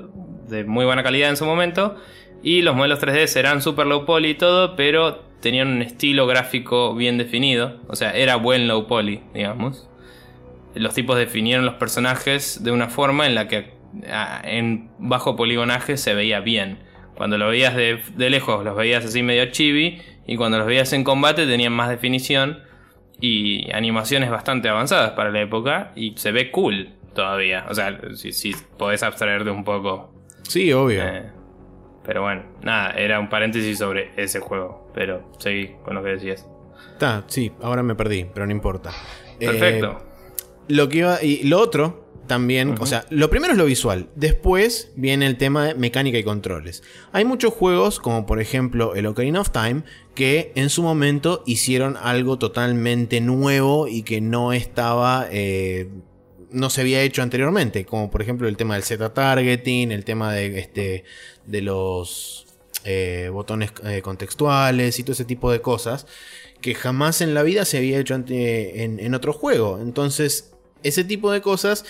de muy buena calidad en su momento. Y los modelos 3D eran super low poly y todo, pero tenían un estilo gráfico bien definido. O sea, era buen low poly, digamos. Los tipos definieron los personajes de una forma en la que en bajo poligonaje se veía bien. Cuando lo veías de, de lejos, los veías así medio chibi. Y cuando los veías en combate, tenían más definición y animaciones bastante avanzadas para la época y se ve cool todavía. O sea, si, si podés abstraerte un poco. sí, obvio. eh, pero bueno, nada, era un paréntesis sobre ese juego. Pero seguí con lo que decías. Está, sí, ahora me perdí, pero no importa. Eh, Perfecto. Lo que iba, y lo otro también, o sea, lo primero es lo visual, después viene el tema de mecánica y controles. Hay muchos juegos, como por ejemplo el Ocarina of Time, que en su momento hicieron algo totalmente nuevo y que no estaba, eh, no se había hecho anteriormente, como por ejemplo el tema del Z-targeting, el tema de, este, de los eh, botones eh, contextuales y todo ese tipo de cosas que jamás en la vida se había hecho ante- en, en otro juego. Entonces, ese tipo de cosas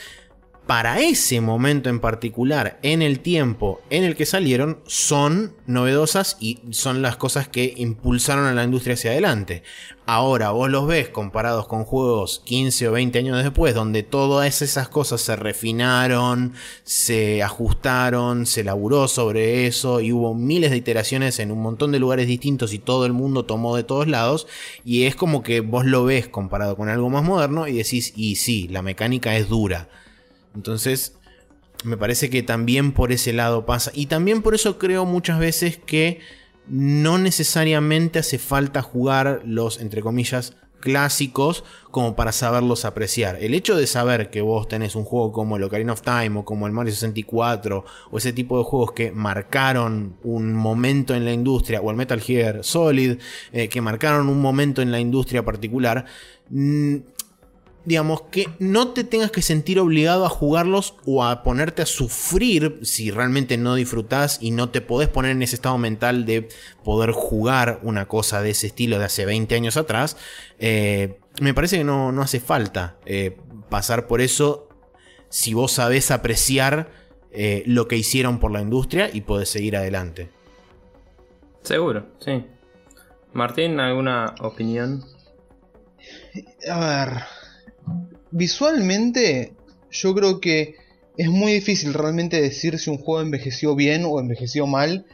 para ese momento en particular, en el tiempo en el que salieron, son novedosas y son las cosas que impulsaron a la industria hacia adelante. Ahora vos los ves comparados con juegos 15 o 20 años después, donde todas esas cosas se refinaron, se ajustaron, se laburó sobre eso y hubo miles de iteraciones en un montón de lugares distintos y todo el mundo tomó de todos lados. Y es como que vos lo ves comparado con algo más moderno y decís, y sí, la mecánica es dura entonces, me parece que también por ese lado pasa. Y también por eso creo muchas veces que no necesariamente hace falta jugar los, entre comillas, clásicos como para saberlos apreciar. El hecho de saber que vos tenés un juego como el Ocarina of Time o como el Mario 64 o ese tipo de juegos que marcaron un momento en la industria o el Metal Gear Solid eh, que marcaron un momento en la industria particular mm, digamos, que no te tengas que sentir obligado a jugarlos o a ponerte a sufrir si realmente no disfrutás y no te podés poner en ese estado mental de poder jugar una cosa de ese estilo de hace 20 años atrás. Eh, me parece que no, hace falta eh, pasar por eso si vos sabés apreciar eh, lo que hicieron por la industria y podés seguir adelante. Seguro, sí. Martín, ¿alguna opinión? A ver, visualmente yo creo que es muy difícil realmente decir si un juego envejeció bien o envejeció mal,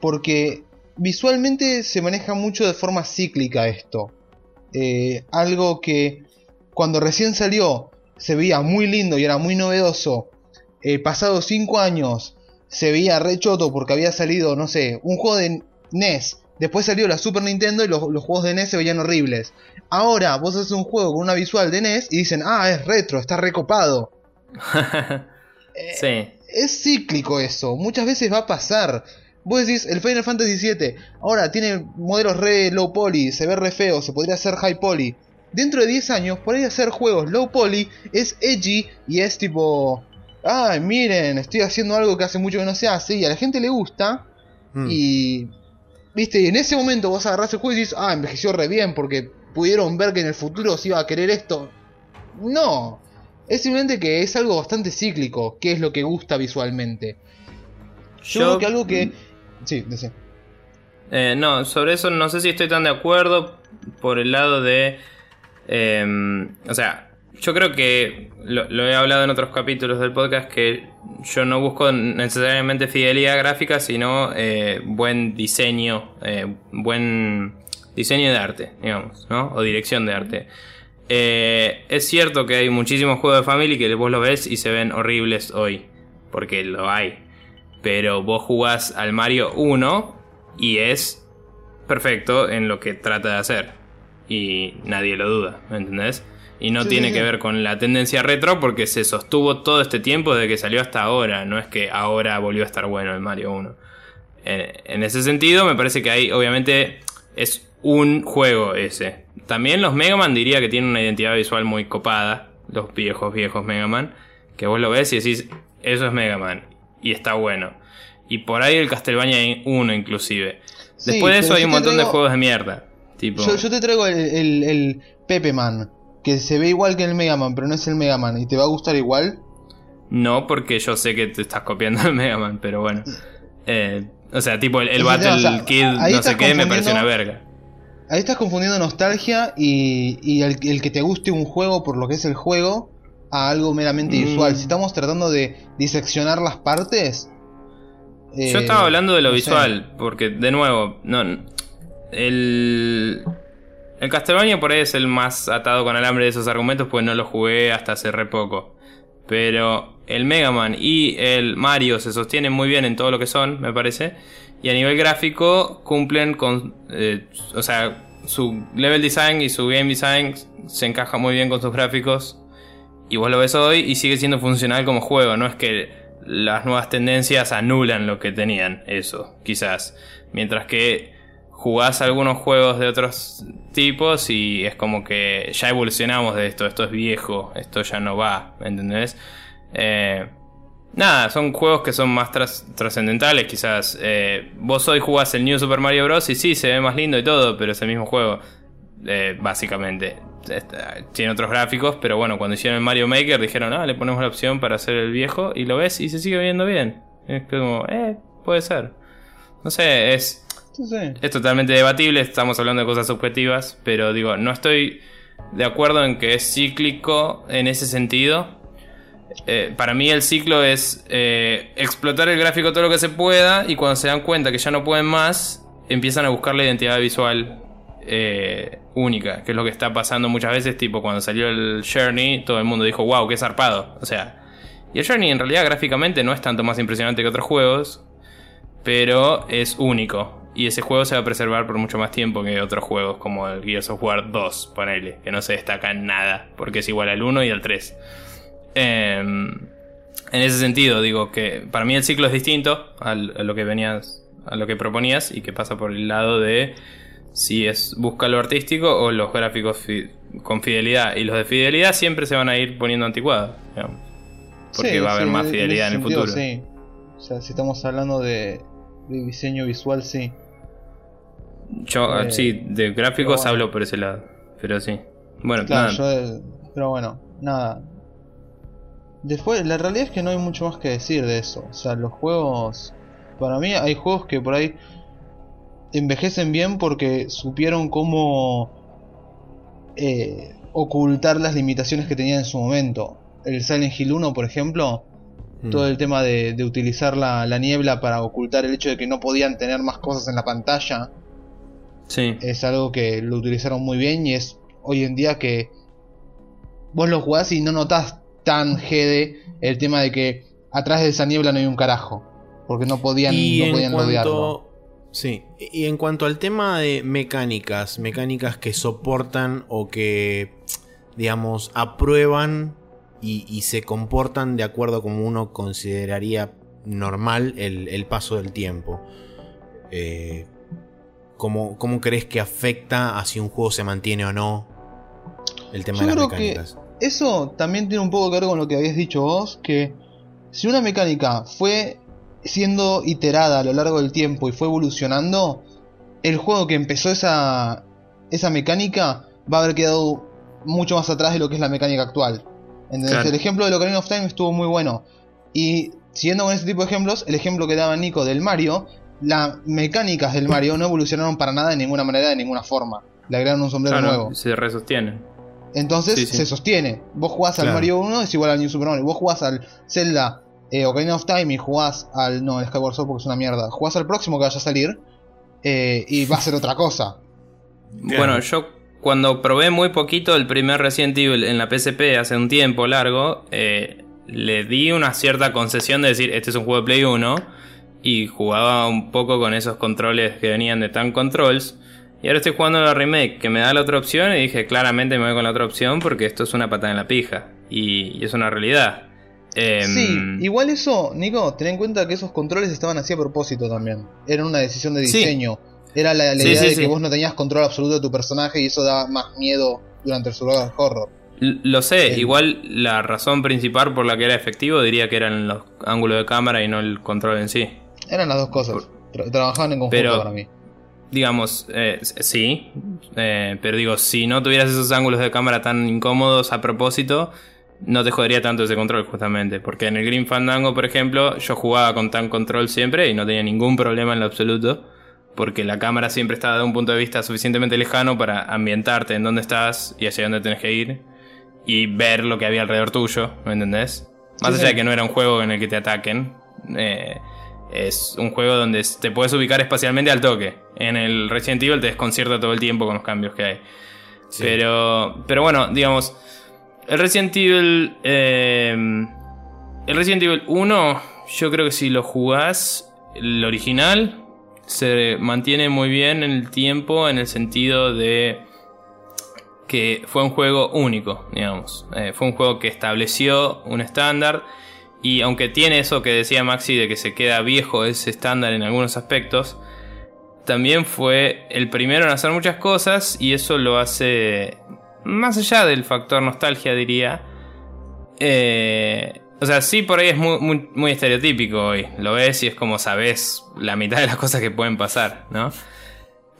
porque visualmente se maneja mucho de forma cíclica esto. Eh, algo que cuando recién salió se veía muy lindo y era muy novedoso, eh, pasados 5 años se veía re choto porque había salido, no sé, un juego de NES Después salió la Super Nintendo y los, juegos de NES se veían horribles. Ahora vos haces un juego con una visual de NES y dicen, ah, es retro, está recopado. Eh, sí. Es cíclico eso, muchas veces va a pasar. Vos decís, el Final Fantasy VII, ahora tiene modelos re low poly, se ve re feo, se podría hacer high poly. Dentro de 10 años, por ahí hacer juegos low poly es edgy y es tipo, ay, miren, estoy haciendo algo que hace mucho que no se hace y a la gente le gusta. Mm. Y Viste, y en ese momento vos agarrás el juego y dices, ah, envejeció re bien porque pudieron ver que en el futuro se iba a querer esto. No, es simplemente que es algo bastante cíclico, que es lo que gusta visualmente. Yo, creo que algo que... Sí, decía. Eh, no, sobre eso no sé si estoy tan de acuerdo por el lado de... Eh, o sea, yo creo que lo, he hablado en otros capítulos del podcast que yo no busco necesariamente fidelidad gráfica, sino eh, buen diseño, eh, buen diseño de arte, digamos, ¿no? O dirección de arte. Eh, es cierto que hay muchísimos juegos de Family que vos lo ves y se ven horribles hoy, porque lo hay. Pero vos jugás al Mario 1 y es perfecto en lo que trata de hacer. Y nadie lo duda, ¿me entendés? Y no tiene que ver con la tendencia retro porque se sostuvo todo este tiempo desde que salió hasta ahora. No es que ahora volvió a estar bueno el Mario 1. En, ese sentido, me parece que ahí, obviamente, es un juego ese. También los Mega Man diría que tienen una identidad visual muy copada. Los viejos, viejos Mega Man. Que vos lo ves y decís, eso es Mega Man. Y está bueno. Y por ahí el Castlevania 1 inclusive. Después de eso hay un montón de juegos de mierda. Tipo... Yo, te traigo el, el Pepe Man que se ve igual que el Mega Man, pero no es el Mega Man, ¿y te va a gustar igual? No, porque yo sé que te estás copiando el Mega Man, pero bueno. Eh, o sea, tipo el, Battle Kid, no sé qué, me parece una verga. Ahí estás confundiendo nostalgia y, el, que te guste un juego por lo que es el juego a algo meramente mm. visual. Si estamos tratando de diseccionar las partes. yo estaba hablando de lo visual, porque de nuevo, no. El. El Castlevania por ahí es el más atado con alambre de esos argumentos, pues no lo jugué hasta hace re poco. Pero el Mega Man y el Mario se sostienen muy bien en todo lo que son, me parece. Y a nivel gráfico cumplen con... Eh, o sea, su level design y su game design se encaja muy bien con sus gráficos. Y vos lo ves hoy y sigue siendo funcional como juego. No es que las nuevas tendencias anulan lo que tenían, eso, quizás. Mientras que jugás algunos juegos de otros tipos y es como que ya evolucionamos de esto, esto es viejo, esto ya no va, ¿me entendés? Eh, nada, son juegos que son más trascendentales, quizás. Eh, vos hoy jugás el New Super Mario Bros. y sí, se ve más lindo y todo, pero es el mismo juego, eh, básicamente. está- tiene otros gráficos, pero bueno, cuando hicieron el Mario Maker dijeron, ah, le ponemos la opción para hacer el viejo y lo ves y se sigue viendo bien. Es como, eh, puede ser. No sé, es, Es totalmente debatible, estamos hablando de cosas subjetivas, pero digo, no estoy de acuerdo en que es cíclico en ese sentido. Eh, para mí el ciclo es eh, explotar el gráfico todo lo que se pueda y cuando se dan cuenta que ya no pueden más, empiezan a buscar la identidad visual eh, única, que es lo que está pasando muchas veces, tipo cuando salió el Journey, todo el mundo dijo, wow, qué zarpado. O sea, y el Journey en realidad gráficamente no es tanto más impresionante que otros juegos, pero es único. Y ese juego se va a preservar por mucho más tiempo que otros juegos como el Gears of War 2, ponele, que no se destaca en nada, porque es igual al 1 y al 3. Em, en ese sentido, digo que para mí el ciclo es distinto a lo que venías, a lo que proponías y que pasa por el lado de si es busca lo artístico o los gráficos fi- con fidelidad. Y los de fidelidad siempre se van a ir poniendo anticuados, digamos, porque Sí, va a haber sí, más fidelidad en el sentido, futuro. Sí. O sea, si estamos hablando de, de diseño visual, sí. Yo, Eh, sí, de gráficos bueno. hablo por ese lado, pero sí. Bueno, Claro, nada. yo, eh, pero bueno, nada. Después, la realidad es que no hay mucho más que decir de eso. O sea, los juegos. Para mí, hay juegos que por ahí envejecen bien porque supieron cómo eh, ocultar las limitaciones que tenían en su momento. El Silent Hill 1, por ejemplo, Mm. todo el tema de, de utilizar la, la niebla para ocultar el hecho de que no podían tener más cosas en la pantalla Sí. es algo que lo utilizaron muy bien y es hoy en día que vos lo jugás y no notás tan GD el tema de que atrás de esa niebla no hay un carajo. Porque no podían, y no podían rodearlo. sí y en cuanto al tema de mecánicas mecánicas que soportan o que digamos aprueban y, y se comportan de acuerdo como uno consideraría normal el, el paso del tiempo Eh, ¿cómo, cómo crees que afecta a si un juego se mantiene o no el tema Yo de las creo que mecánicas Eso también tiene un poco que ver con lo que habías dicho vos, que si una mecánica fue siendo iterada a lo largo del tiempo y fue evolucionando, el juego que empezó esa, esa mecánica va a haber quedado mucho más atrás de lo que es la mecánica actual. El ejemplo de Ocarina of Time estuvo muy bueno. Y siguiendo con ese tipo de ejemplos, el ejemplo que daba Nico del Mario, las mecánicas del Mario no evolucionaron para nada de ninguna manera, de ninguna forma. Le agregaron un sombrero Claro, nuevo. se resostienen. Entonces Sí, sí. se sostiene. Vos jugás al. Mario 1 es igual al New Super Mario. Vos jugás al Zelda eh, Ocarina of Time y jugás al. No, el Skyward Sword porque es una mierda. Jugás al próximo que vaya a salir eh, y va a ser otra cosa. Bueno, yo cuando probé muy poquito el primer Resident Evil en la PSP hace un tiempo largo, eh, le di una cierta concesión de decir, este es un juego de Play 1, y jugaba un poco con esos controles que venían de Tank Controls. Y ahora estoy jugando la remake que me da la otra opción y dije, claramente me voy con la otra opción porque esto es una patada en la pija. Y, y es una realidad. Em, Sí, igual eso, Nico, ten en cuenta que esos controles estaban así a propósito también. Era una decisión de Sí. diseño. Era la, la Sí, idea sí, de que vos no tenías control absoluto de tu personaje y eso daba más miedo durante el survival horror. Lo sé, igual la razón principal por la que era efectivo diría que eran los ángulos de cámara y no el control en sí. Eran las dos cosas. Tra- trabajaban en conjunto Pero- para mí. Digamos, eh, sí, eh, pero digo, si no tuvieras esos ángulos de cámara tan incómodos a propósito, no te jodería tanto ese control justamente. Porque en el Green Fandango, por ejemplo, yo jugaba con tan control siempre y no tenía ningún problema en lo absoluto. Porque la cámara siempre estaba de un punto de vista suficientemente lejano para ambientarte en dónde estás y hacia dónde tenés que ir. Y ver lo que había alrededor tuyo, ¿me entendés? Más Sí, allá sí. de que no era un juego en el que te ataquen. eh, es un juego donde te puedes ubicar espacialmente al toque. En el Resident Evil te desconcierta todo el tiempo con los cambios que hay. Sí. Pero, pero bueno, digamos, el Resident Evil... eh, el Resident Evil 1, yo creo que si lo jugás, el original se mantiene muy bien en el tiempo en el sentido de que fue un juego único, digamos. Eh, fue un juego que estableció un estándar y aunque tiene eso que decía Maxi de que se queda viejo ese estándar en algunos aspectos, también fue el primero en hacer muchas cosas y eso lo hace más allá del factor nostalgia diría. Eh, o sea, sí por ahí es muy, muy, muy estereotípico hoy. Lo ves y es como sabes la mitad de las cosas que pueden pasar, ¿no?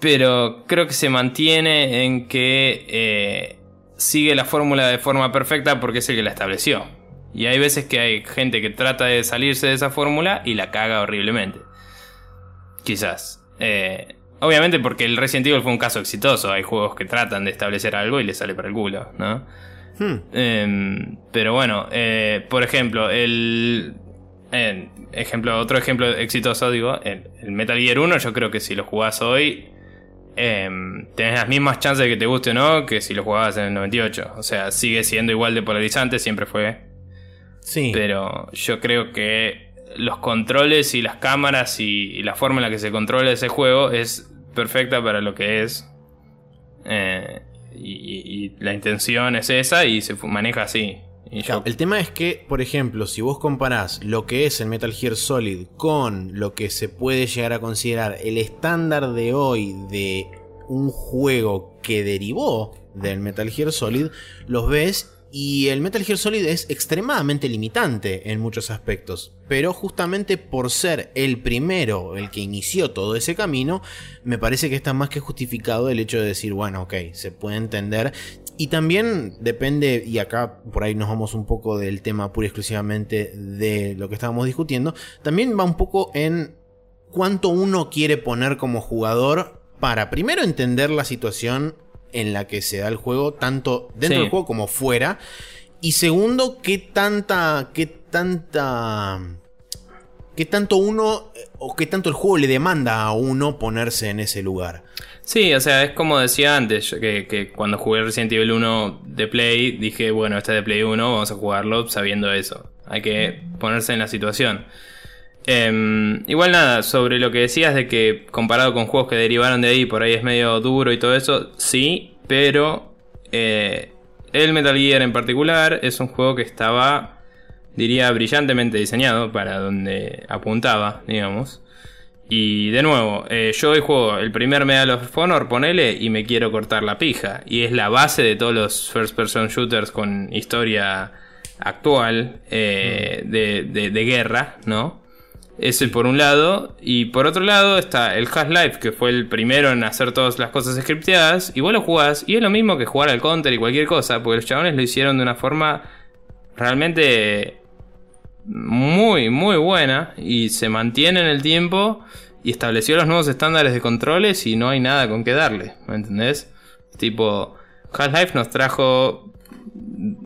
Pero creo que se mantiene en que eh, sigue la fórmula de forma perfecta porque es el que la estableció. Y hay veces que hay gente que trata de salirse de esa fórmula y la caga horriblemente. Quizás. Eh, obviamente porque el Resident Evil fue un caso exitoso. Hay juegos que tratan de establecer algo y le sale para el culo, ¿no? Hmm. Em, pero bueno, eh, por ejemplo, el. ejemplo, otro ejemplo exitoso, digo, el, el Metal Gear 1, yo creo que si lo jugás hoy, em, tenés las mismas chances de que te guste o no que si lo jugabas en el 98. O sea, sigue siendo igual de polarizante, siempre fue. Sí. Pero yo creo que los controles y las cámaras y, la forma en la que se controla ese juego es perfecta para lo que es. Eh, y, la intención es esa y se maneja así. Y yo- El tema es que, por ejemplo, si vos comparás lo que es el Metal Gear Solid con lo que se puede llegar a considerar el estándar de hoy de un juego que derivó del Metal Gear Solid, los ves y el Metal Gear Solid es extremadamente limitante en muchos aspectos. Pero justamente por ser el primero, el que inició todo ese camino, me parece que está más que justificado el hecho de decir, bueno, ok, se puede entender. Y también depende, y acá por ahí nos vamos un poco del tema pura y exclusivamente de lo que estábamos discutiendo, también va un poco en cuánto uno quiere poner como jugador para primero entender la situación en la que se da el juego, tanto dentro Sí. del juego como fuera. Y segundo, qué tanta. qué tanta. qué tanto uno. eh, o qué tanto el juego le demanda a uno ponerse en ese lugar. Sí, o sea, es como decía antes, que, que cuando jugué Resident Evil 1 de Play, dije, bueno, este es de Play 1, vamos a jugarlo sabiendo eso. Hay que ponerse en la situación. Em, igual nada, sobre lo que decías de que comparado con juegos que derivaron de ahí, por ahí es medio duro y todo eso, sí, pero eh, el Metal Gear en particular es un juego que estaba, diría, brillantemente diseñado para donde apuntaba, digamos. Y de nuevo, eh, yo hoy juego el primer Medal of Honor, ponele, y me quiero cortar la pija. Y es la base de todos los first person shooters con historia actual eh, de, de- de guerra, ¿no? Ese por un lado. Y por otro lado está el Half-Life, que fue el primero en hacer todas las cosas scripteadas. Y vos lo jugás, y es lo mismo que jugar al counter y cualquier cosa, porque los chabones lo hicieron de una forma realmente muy, muy buena y se mantiene en el tiempo y estableció los nuevos estándares de controles y no hay nada con que darle, ¿me entendés? Tipo, Half-Life nos trajo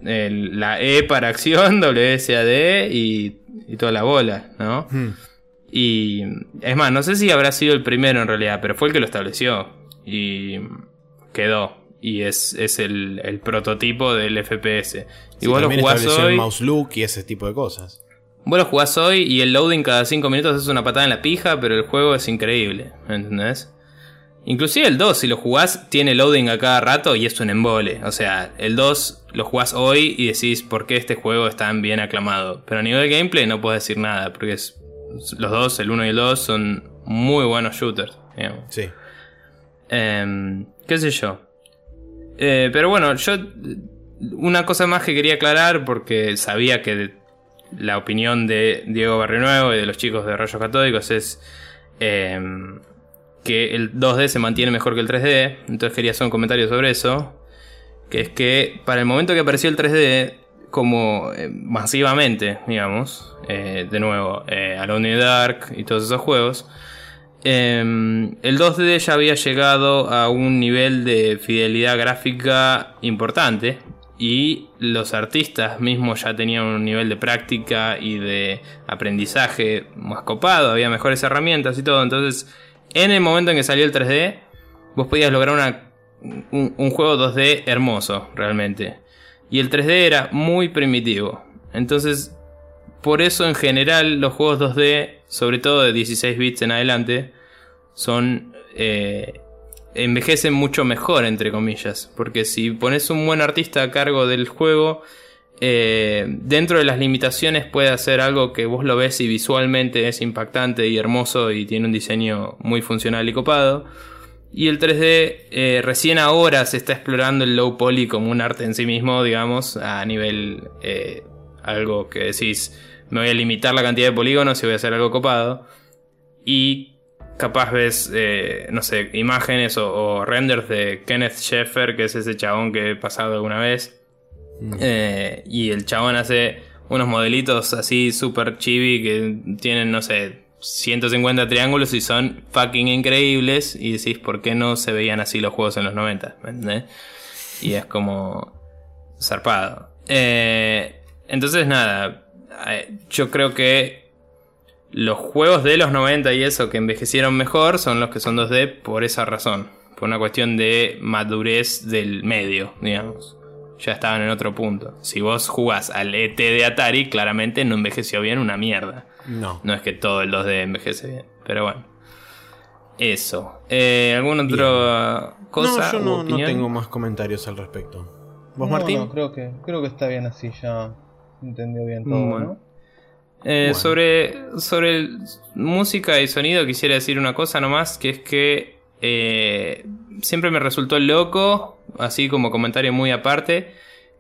el- la E para acción, WSAD y, y toda la bola, ¿no? Y es más, no sé si habrá sido el primero en realidad, pero fue el que lo estableció y quedó. Y es, es el, el prototipo del FPS. Y Sí, vos lo jugás estableció el hoy. mouse look y ese tipo de cosas. Vos lo jugás hoy y el loading cada 5 minutos es una patada en la pija, pero el juego es increíble, ¿me entendés? Inclusive el 2, si lo jugás, tiene loading a cada rato y es un embole. O sea, el 2 lo jugás hoy y decís por qué este juego es tan bien aclamado. Pero a nivel de gameplay no puedo decir nada, porque es- los dos, el 1 y el 2, son muy buenos shooters. digamos. Sí. Em, ¿Qué sé yo? Eh, pero bueno, yo. Una cosa más que quería aclarar, porque sabía que la opinión de Diego Barrio Nuevo y de los chicos de Rayos Catódicos es. em, que el 2D se mantiene mejor que el 3D. Entonces quería hacer un comentario sobre eso. Que es que para el momento que apareció el 3D, como eh, masivamente, digamos, eh, de nuevo, eh, Alone the Dark y todos esos juegos, eh, el 2D ya había llegado a un nivel de fidelidad gráfica importante y los artistas mismos ya tenían un nivel de práctica y de aprendizaje más copado, había mejores herramientas y todo, entonces en el momento en que salió el 3D, vos podías lograr un juego 2D hermoso, realmente. Y el 3D era muy primitivo. Entonces, por eso en general los juegos 2D, sobre todo de 16 bits en adelante, son... eh, envejecen mucho mejor, entre comillas. Porque si pones un buen artista a cargo del juego, eh, dentro de las limitaciones puede hacer algo que vos lo ves y visualmente es impactante y hermoso y tiene un diseño muy funcional y copado. Y el 3D eh, recién ahora se está explorando el low poly como un arte en sí mismo, digamos, a nivel eh, algo que decís, me voy a limitar la cantidad de polígonos y voy a hacer algo copado. Y capaz ves, no sé, imágenes o, o renders de Kenneth Sheffer, que es ese chabón que he pasado alguna vez. Eh, y el chabón hace unos modelitos así super chibi que tienen, no sé, 150 triángulos y son fucking increíbles. Y decís, ¿por qué no se veían así los juegos en los 90? ¿Me entendés? Y es como zarpado. Eh, entonces, nada, eh, yo creo que los juegos de los 90 y eso que envejecieron mejor son los que son 2D por esa razón. Por una cuestión de madurez del medio, digamos. Ya estaban en otro punto. Si vos jugás al ET de Atari, claramente no envejeció bien una mierda. No. No es que todo el 2D envejece bien. Pero bueno. Eso. Eh, ¿Alguna otra cosa? no, yo no, no tengo más comentarios al respecto. ¿Vos, No, Martín? no, creo que, creo que está bien así, ya entendió bien todo, Bueno. ¿no? Eh, Bueno. Sobre, sobre el- música y sonido quisiera decir una cosa nomás, que es que eh, siempre me resultó loco, así como comentario muy aparte,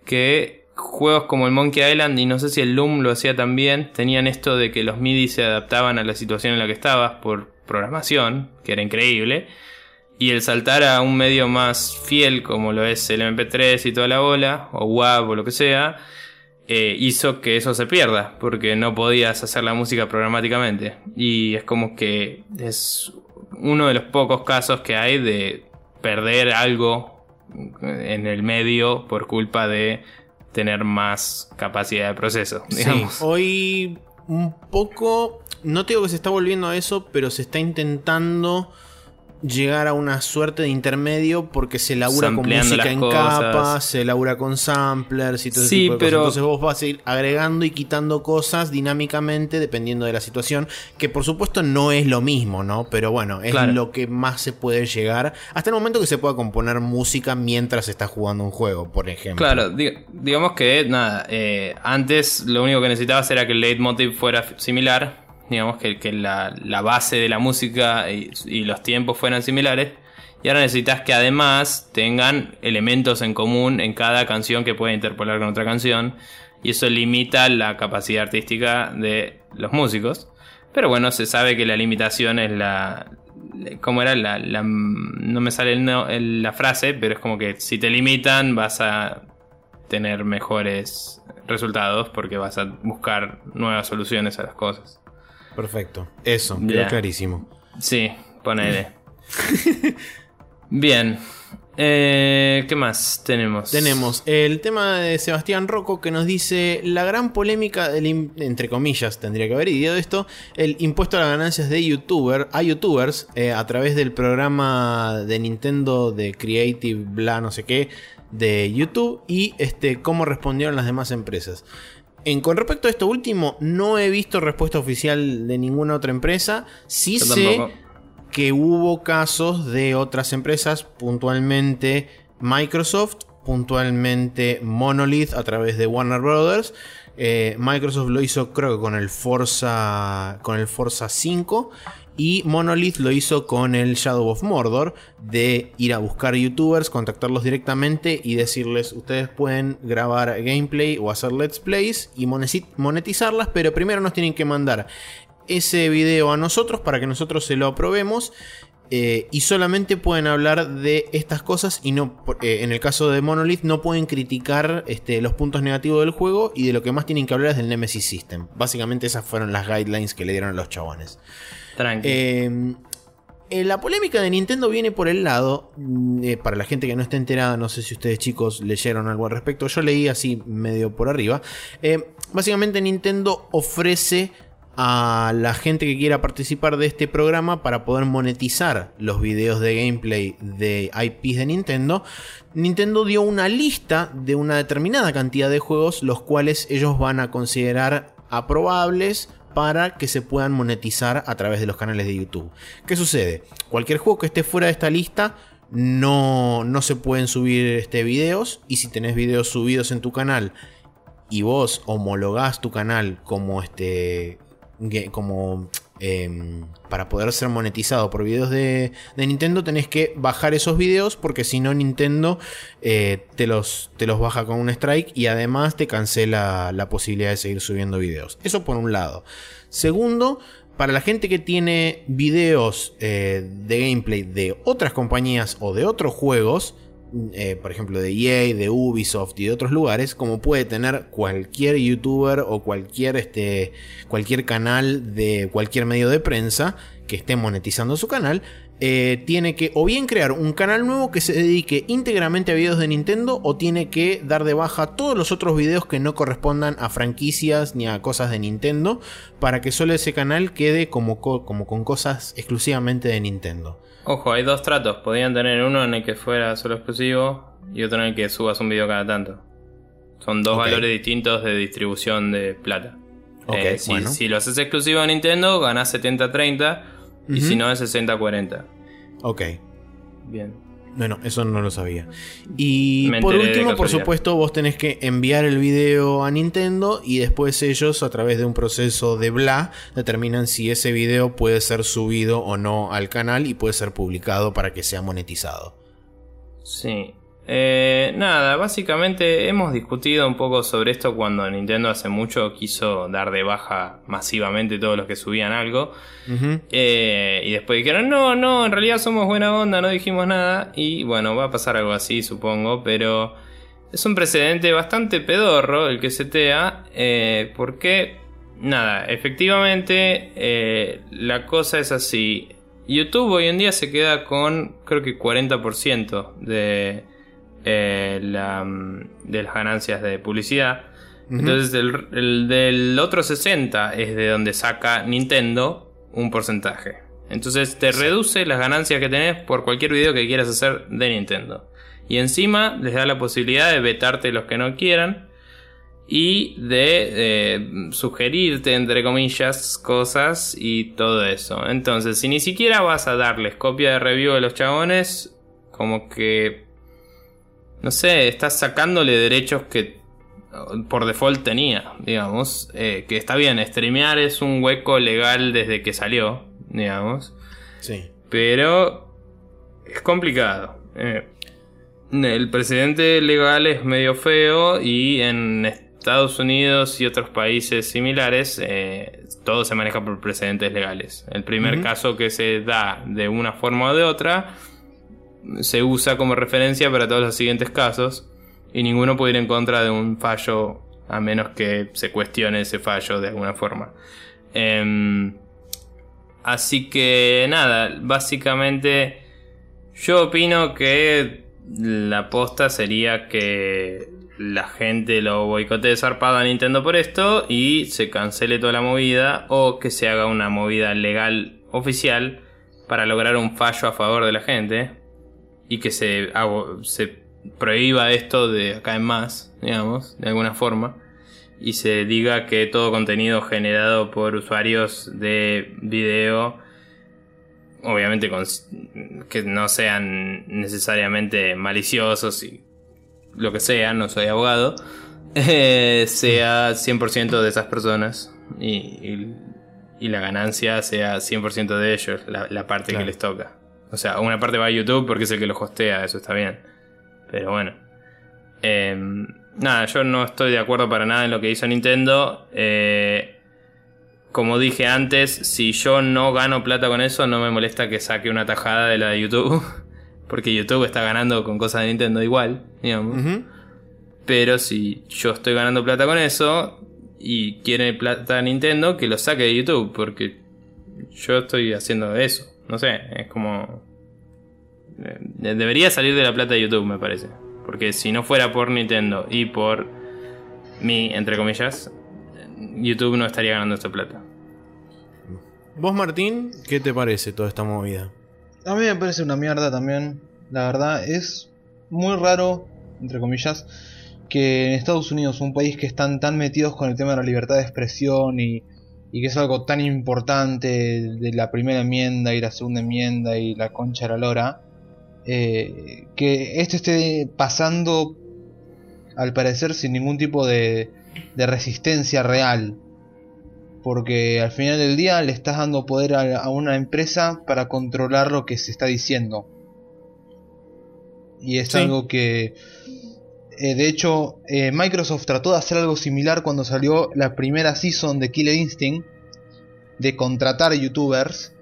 que juegos como el Monkey Island y no sé si el Loom lo hacía también, tenían esto de que los MIDI se adaptaban a la situación en la que estabas por programación, que era increíble. Y el saltar a un medio más fiel como lo es el MP3 y toda la bola, o WAV o lo que sea, eh, hizo que eso se pierda, porque no podías hacer la música programáticamente. Y es como que es uno de los pocos casos que hay de perder algo en el medio por culpa de tener más capacidad de proceso, digamos. Sí, hoy un poco, no te digo que se está volviendo a eso, pero se está intentando llegar a una suerte de intermedio porque se labura con música en cosas. capas, se labura con samplers y todo ese Sí, tipo de cosas. pero- Entonces vos vas a ir agregando y quitando cosas dinámicamente dependiendo de la situación, que por supuesto no es lo mismo, ¿no? Pero bueno, es Claro. lo que más se puede llegar hasta el momento que se pueda componer música mientras se está jugando un juego, por ejemplo. Claro, di- digamos que nada, eh, antes lo único que necesitabas era que el leitmotiv fuera similar, digamos que, la, base de la música y, los tiempos fueran similares, y ahora necesitas que además tengan elementos en común en cada canción que pueda interpolar con otra canción, y eso limita la capacidad artística de los músicos. Pero bueno, se sabe que la limitación es la... ¿Cómo era? La, no me sale la frase, pero es como que si te limitan vas a tener mejores resultados porque vas a buscar nuevas soluciones a las cosas. Perfecto. Eso, quedó Ya. clarísimo. Sí, ponele. Bien. Eh, ¿Qué más tenemos? Tenemos el tema de Sebastián Rocco que nos dice la gran polémica del entre comillas tendría que haber ido esto el impuesto a las ganancias de youtuber a youtubers eh, a través del programa de Nintendo de Creative bla no sé qué de YouTube y este cómo respondieron las demás empresas. En, con respecto a esto último, no he visto respuesta oficial de ninguna otra empresa. Sí Yo sé tampoco. que hubo casos de otras empresas, puntualmente Microsoft, puntualmente Monolith a través de Warner Brothers. Eh, Microsoft lo hizo creo que con el Forza con el Forza 5 y Monolith lo hizo con el Shadow of Mordor de ir a buscar youtubers, contactarlos directamente y decirles ustedes pueden grabar gameplay o hacer let's plays y monetizarlas, pero primero nos tienen que mandar ese video a nosotros para que nosotros se lo aprobemos. eh, y solamente pueden hablar de estas cosas y no, eh, en el caso de Monolith, no pueden criticar este, los puntos negativos del juego y de lo que más tienen que hablar es del Nemesis System. Básicamente esas fueron las guidelines que le dieron a los chabones. Tranqui. Eh, eh, la polémica de Nintendo viene por el lado, mm, eh, para la gente que no esté enterada, no sé si ustedes chicos leyeron algo al respecto, yo leí así medio por arriba. Eh, básicamente Nintendo ofrece a la gente que quiera participar de este programa para poder monetizar los videos de gameplay de IPs de Nintendo. Nintendo dio una lista de una determinada cantidad de juegos los cuales ellos van a considerar aprobables para que se puedan monetizar a través de los canales de YouTube. ¿Qué sucede? Cualquier juego que esté fuera de esta lista no, no se pueden subir este, videos y si tenés videos subidos en tu canal y vos homologás tu canal como este como em, para poder ser monetizado por videos de, Nintendo tenés que bajar esos videos porque si no Nintendo eh, te, los, te los baja con un strike y además te cancela la posibilidad de seguir subiendo videos. Eso por un lado. Segundo, para la gente que tiene videos eh, de gameplay de otras compañías o de otros juegos, eh, por ejemplo de EA, de Ubisoft y de otros lugares, como puede tener cualquier youtuber o cualquier, este, cualquier canal de cualquier medio de prensa que esté monetizando su canal, eh, tiene que o bien crear un canal nuevo que se dedique íntegramente a videos de Nintendo o tiene que dar de baja todos los otros videos que no correspondan a franquicias ni a cosas de Nintendo para que solo ese canal quede como, como con cosas exclusivamente de Nintendo. Ojo, hay dos tratos. Podían tener uno en el que fuera solo exclusivo y otro en el que subas un video cada tanto. Son dos valores distintos de distribución de plata. Eh, si, si, lo haces exclusivo a Nintendo, ganas 70-30 y si no, es 60-40. Ok. Bien. Bueno, eso no lo sabía. Y por último, por supuesto, vos tenés que enviar el video a Nintendo y después ellos, a través de un proceso de bla, determinan si ese video puede ser subido o no al canal y puede ser publicado para que sea monetizado. Sí. Eh, nada, básicamente hemos discutido un poco sobre esto cuando Nintendo hace mucho quiso dar de baja masivamente todos los que subían algo. Eh, y después dijeron, no, no, en realidad somos buena onda, no dijimos nada. Y bueno, va a pasar algo así, supongo, pero es un precedente bastante pedorro el que setea. Eh, porque, nada, efectivamente eh, la cosa es así. YouTube hoy en día se queda con creo que 40% de eh, de las ganancias de publicidad. Entonces el, del otro 60 es de donde saca Nintendo un porcentaje. Entonces te reduce las ganancias que tenés por cualquier video que quieras hacer de Nintendo. Y encima les da la posibilidad de vetarte los que no quieran y de sugerirte, entre comillas, cosas y todo eso. Entonces, si ni siquiera vas a darles copia de review de los chabones, como que no sé, estás sacándole derechos que por default tenía, digamos. Eh, que está bien, streamear es un hueco legal desde que salió, digamos. Sí. Pero es complicado. Eh, el precedente legal es medio feo y en Estados Unidos y otros países similares eh, todo se maneja por precedentes legales. El primer caso que se da de una forma o de otra se usa como referencia para todos los siguientes casos y ninguno puede ir en contra de un fallo a menos que se cuestione ese fallo de alguna forma. Em, así que nada, básicamente yo opino que la aposta sería que la gente lo boicotee zarpado a Nintendo por esto y se cancele toda la movida o que se haga una movida legal oficial para lograr un fallo a favor de la gente y que se, se prohíba esto de acá en más, digamos, de alguna forma, y se diga que todo contenido generado por usuarios de video, obviamente que no sean necesariamente maliciosos y lo que sea, no soy abogado, eh, sea 100% de esas personas y, y, la ganancia sea 100% de ellos, la, parte que les toca. O sea, una parte va a YouTube porque es el que lo hostea, eso está bien. Pero bueno. Em, nada, yo no estoy de acuerdo para nada en lo que hizo Nintendo. Eh, como dije antes, si yo no gano plata con eso, no me molesta que saque una tajada de la de YouTube. Porque YouTube está ganando con cosas de Nintendo igual, digamos. Pero si yo estoy ganando plata con eso y quiere plata Nintendo, que lo saque de YouTube. Porque yo estoy haciendo eso. No sé, es como... Eh, debería salir de la plata de YouTube, me parece. Porque si no fuera por Nintendo y por mí, entre comillas, YouTube no estaría ganando esta plata. ¿Vos, Martín, qué te parece toda esta movida? A mí me parece una mierda también. La verdad, es muy raro, entre comillas, que en Estados Unidos, un país que están tan metidos con el tema de la libertad de expresión y y que es algo tan importante de la primera enmienda y la segunda enmienda y la concha de la lora, eh, que esto esté pasando al parecer sin ningún tipo de, de, resistencia real. Porque al final del día le estás dando poder a, una empresa para controlar lo que se está diciendo. Y es algo que... Eh, de hecho, eh, Microsoft trató de hacer algo similar cuando salió la primera season de Killer Instinct de contratar youtubers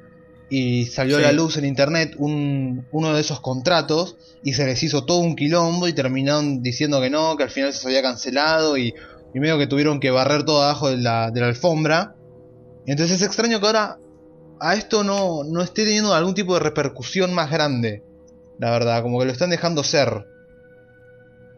y salió Sí. a la luz en internet un, uno de esos contratos y se les hizo todo un quilombo y terminaron diciendo que no, que al final se había cancelado y, y medio que tuvieron que barrer todo abajo de la, de la alfombra. Entonces es extraño que ahora a esto no, no esté teniendo algún tipo de repercusión más grande. La verdad, como que lo están dejando ser.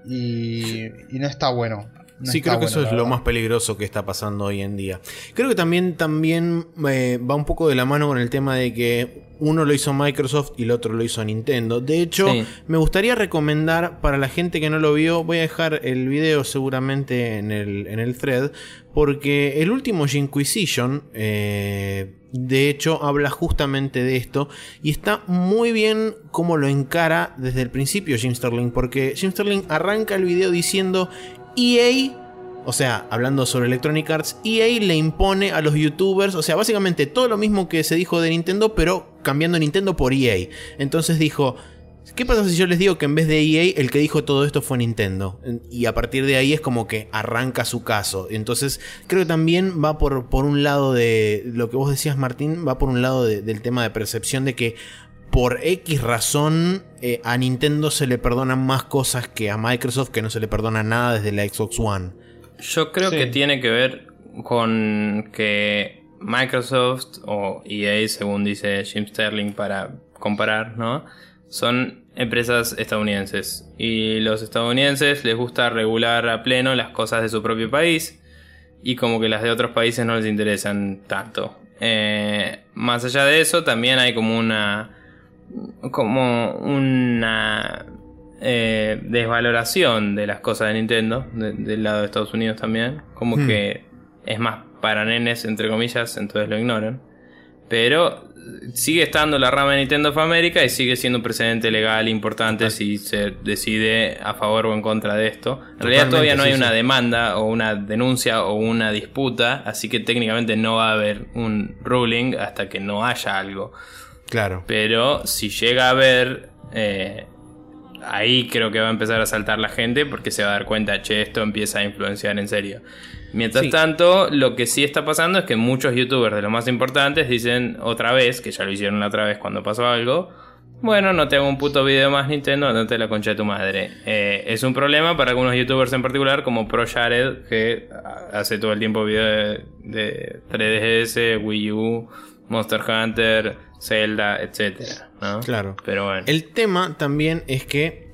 Y, y no está bueno. No sí, creo que bueno, eso es lo más peligroso que está pasando hoy en día. Creo que también, también eh, va un poco de la mano con el tema de que uno lo hizo Microsoft y el otro lo hizo Nintendo. De hecho, Sí. me gustaría recomendar para la gente que no lo vio, voy a dejar el video seguramente en el, en el thread, porque el último Inquisition, eh, de hecho, habla justamente de esto y está muy bien cómo lo encara desde el principio Jim Sterling, porque Jim Sterling arranca el video diciendo EA o sea, hablando sobre Electronic Arts, EA le impone a los youtubers, o sea, básicamente todo lo mismo que se dijo de Nintendo, pero cambiando Nintendo por EA. Entonces dijo, ¿qué pasa si yo les digo que en vez de EA el que dijo todo esto fue Nintendo? Y a partir de ahí es como que arranca su caso. Entonces creo que también va por, por un lado de lo que vos decías, Martín, va por un lado de- del tema de percepción de que por X razón eh, a Nintendo se le perdonan más cosas que a Microsoft, que no se le perdona nada desde la Xbox One. Yo creo Sí. que tiene que ver con que Microsoft o EA, según dice Jim Sterling para comparar, ¿no? Son empresas estadounidenses y los estadounidenses les gusta regular a pleno las cosas de su propio país y como que las de otros países no les interesan tanto. Eh, más allá de eso, también hay como una como una eh, desvaloración de las cosas de Nintendo de- del lado de Estados Unidos también como Hmm. que es más para nenes entre comillas entonces lo ignoran pero sigue estando la rama de Nintendo of America y sigue siendo un precedente legal importante si se decide a favor o en contra de esto. En realidad todavía no hay sí, una sí. demanda o una denuncia o una disputa, así que técnicamente no va a haber un ruling hasta que no haya algo. Claro. Pero si llega a haber, eh, ahí creo que va a empezar a saltar la gente porque se va a dar cuenta, che, esto empieza a influenciar en serio. Mientras Sí. tanto, lo que sí está pasando es que muchos youtubers de los más importantes dicen otra vez, que ya lo hicieron la otra vez cuando pasó algo, bueno, no te hago un puto video más Nintendo, no te la concha de tu madre. Eh, es un problema para algunos youtubers en particular, como Pro Jared, que hace todo el tiempo video de, de 3DS, Wii U, Monster Hunter, Zelda, etcétera, ¿no? Claro. Pero bueno. El tema también es que,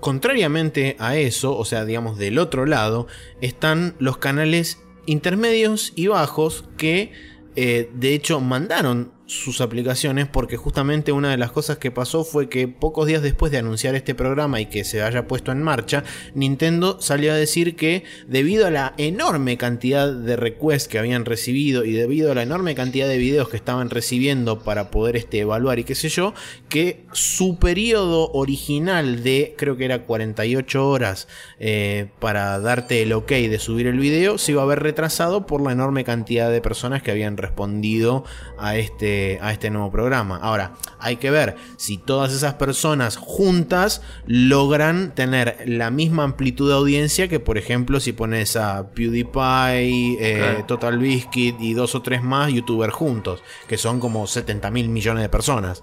contrariamente a eso, o sea, digamos del otro lado, están los canales intermedios y bajos que, eh, de hecho, mandaron sus aplicaciones porque justamente una de las cosas que pasó fue que pocos días después de anunciar este programa y que se haya puesto en marcha, Nintendo salió a decir que debido a la enorme cantidad de requests que habían recibido y debido a la enorme cantidad de videos que estaban recibiendo para poder este, evaluar y qué sé yo, que su periodo original de creo que era 48 horas eh, para darte el ok de subir el video se iba a ver retrasado por la enorme cantidad de personas que habían respondido a este, a este nuevo programa. Ahora, hay que ver si todas esas personas juntas logran tener la misma amplitud de audiencia que, por ejemplo, si pones a PewDiePie, eh. Total Biscuit y dos o tres más youtubers juntos, que son como 70 mil millones de personas.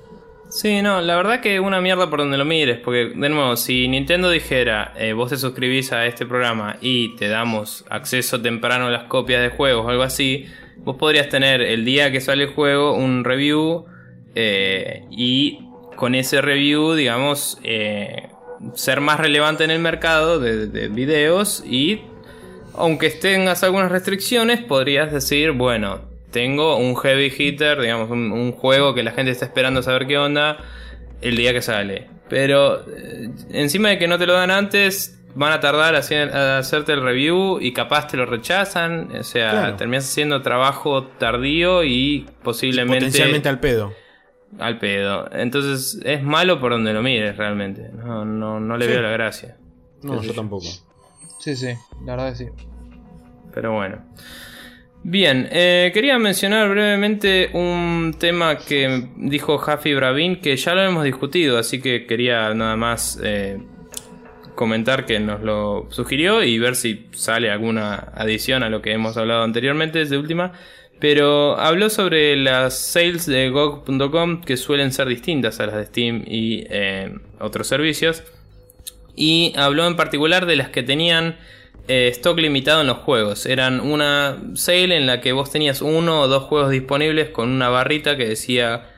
Sí, no, la verdad que una mierda por donde lo mires, porque de nuevo, si Nintendo dijera, eh, vos te suscribís a este programa y te damos acceso temprano a las copias de juegos o algo así, vos podrías tener el día que sale el juego un review eh, y con ese review, digamos, eh, ser más relevante en el mercado de, de videos y aunque tengas algunas restricciones, podrías decir, bueno, tengo un heavy hitter, digamos, un, un juego que la gente está esperando saber qué onda el día que sale. Pero eh, encima de que no te lo dan antes, van a tardar a, hacer- a hacerte el review y capaz te lo rechazan. O sea, Claro. terminas haciendo trabajo tardío y posiblemente Potencialmente al pedo. al pedo. Entonces es malo por donde lo mires realmente. No, no, no le Sí. veo la gracia. No, yo tampoco. Sí, sí, la verdad que sí. Pero bueno. Bien, eh, quería mencionar brevemente un tema que dijo Jafi Bravin, que ya lo hemos discutido, así que quería nada más eh, comentar que nos lo sugirió y ver si sale alguna adición a lo que hemos hablado anteriormente, de última. Pero habló sobre las sales de GOG.com que suelen ser distintas a las de Steam y eh, otros servicios. Y habló en particular de las que tenían eh, stock limitado en los juegos. Eran una sale en la que vos tenías uno o dos juegos disponibles con una barrita que decía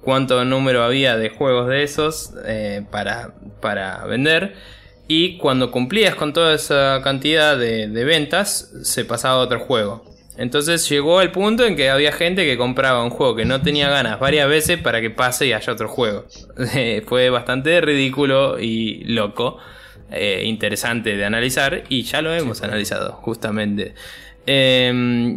cuánto número había de juegos de esos eh, para, para vender. Y cuando cumplías con toda esa cantidad de, de ventas, se pasaba a otro juego. Entonces llegó el punto en que había gente que compraba un juego que no tenía ganas varias veces para que pase y haya otro juego. Fue bastante ridículo y loco. Eh, interesante de analizar y ya lo hemos analizado justamente. Eh,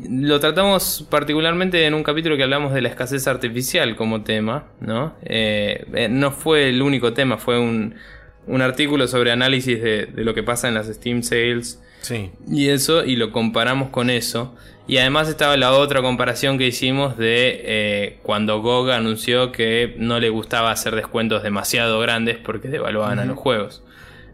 lo tratamos particularmente en un capítulo que hablamos de la escasez artificial como tema, ¿no? Eh, eh, no fue el único tema, fue un, un artículo sobre análisis de, de, lo que pasa en las Steam Sales Sí. y eso, y lo comparamos con eso. Y además estaba la otra comparación que hicimos de eh, cuando GOG anunció que no le gustaba hacer descuentos demasiado grandes porque devaluaban a los juegos.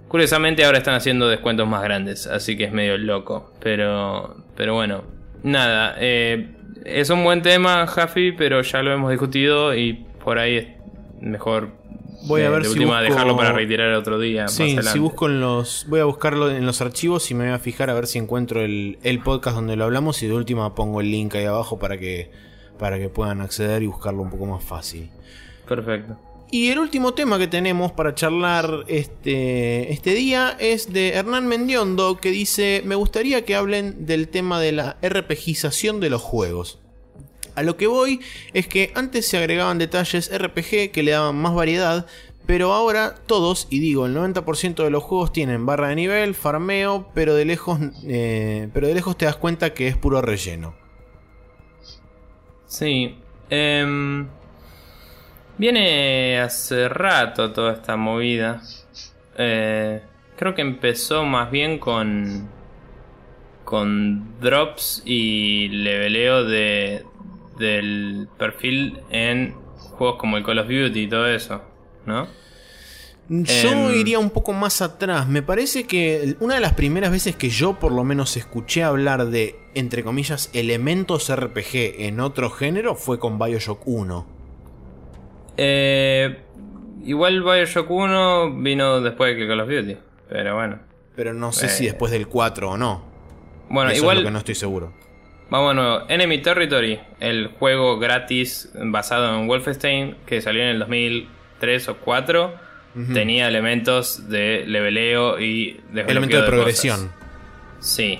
Curiosamente ahora están haciendo descuentos más grandes, así que es medio loco. Pero, pero bueno, nada. eh, es un buen tema, Jaffi, pero ya lo hemos discutido y por ahí es mejor Voy a de- ver de si última busco- dejarlo para retirar otro día. Sí, si busco en los. Voy a buscarlo en los archivos y me voy a fijar a ver si encuentro el, el podcast donde lo hablamos. Y de última pongo el link ahí abajo para que, para que puedan acceder y buscarlo un poco más fácil. Perfecto. Y el último tema que tenemos para charlar este, este día es de Hernán Mendiondo que dice, me gustaría que hablen del tema de la RPGización de los juegos. A lo que voy es que antes se agregaban detalles RPG que le daban más variedad, pero ahora todos, y digo el 90% de los juegos tienen barra de nivel, farmeo, pero de lejos, eh, pero de lejos te das cuenta que es puro relleno. Sí. em, viene hace rato toda esta movida. Eh, creo que empezó más bien con. con drops y leveleo de. Del perfil en juegos como el Call of Duty y todo eso, ¿no? Yo Em. iría un poco más atrás. Me parece que una de las primeras veces que yo por lo menos escuché hablar de, entre comillas, elementos RPG en otro género fue con Bioshock 1. Eh, igual Bioshock 1 vino después que Call of Duty, pero bueno. Pero no sé Eh. si después del 4 o no. Bueno, Eso igual. es lo que no estoy seguro. Vamos de nuevo. Enemy Territory, el juego gratis basado en Wolfenstein que salió en el 2003 o 4, tenía elementos de leveleo y desbloqueo Elemento de progresión. Sí,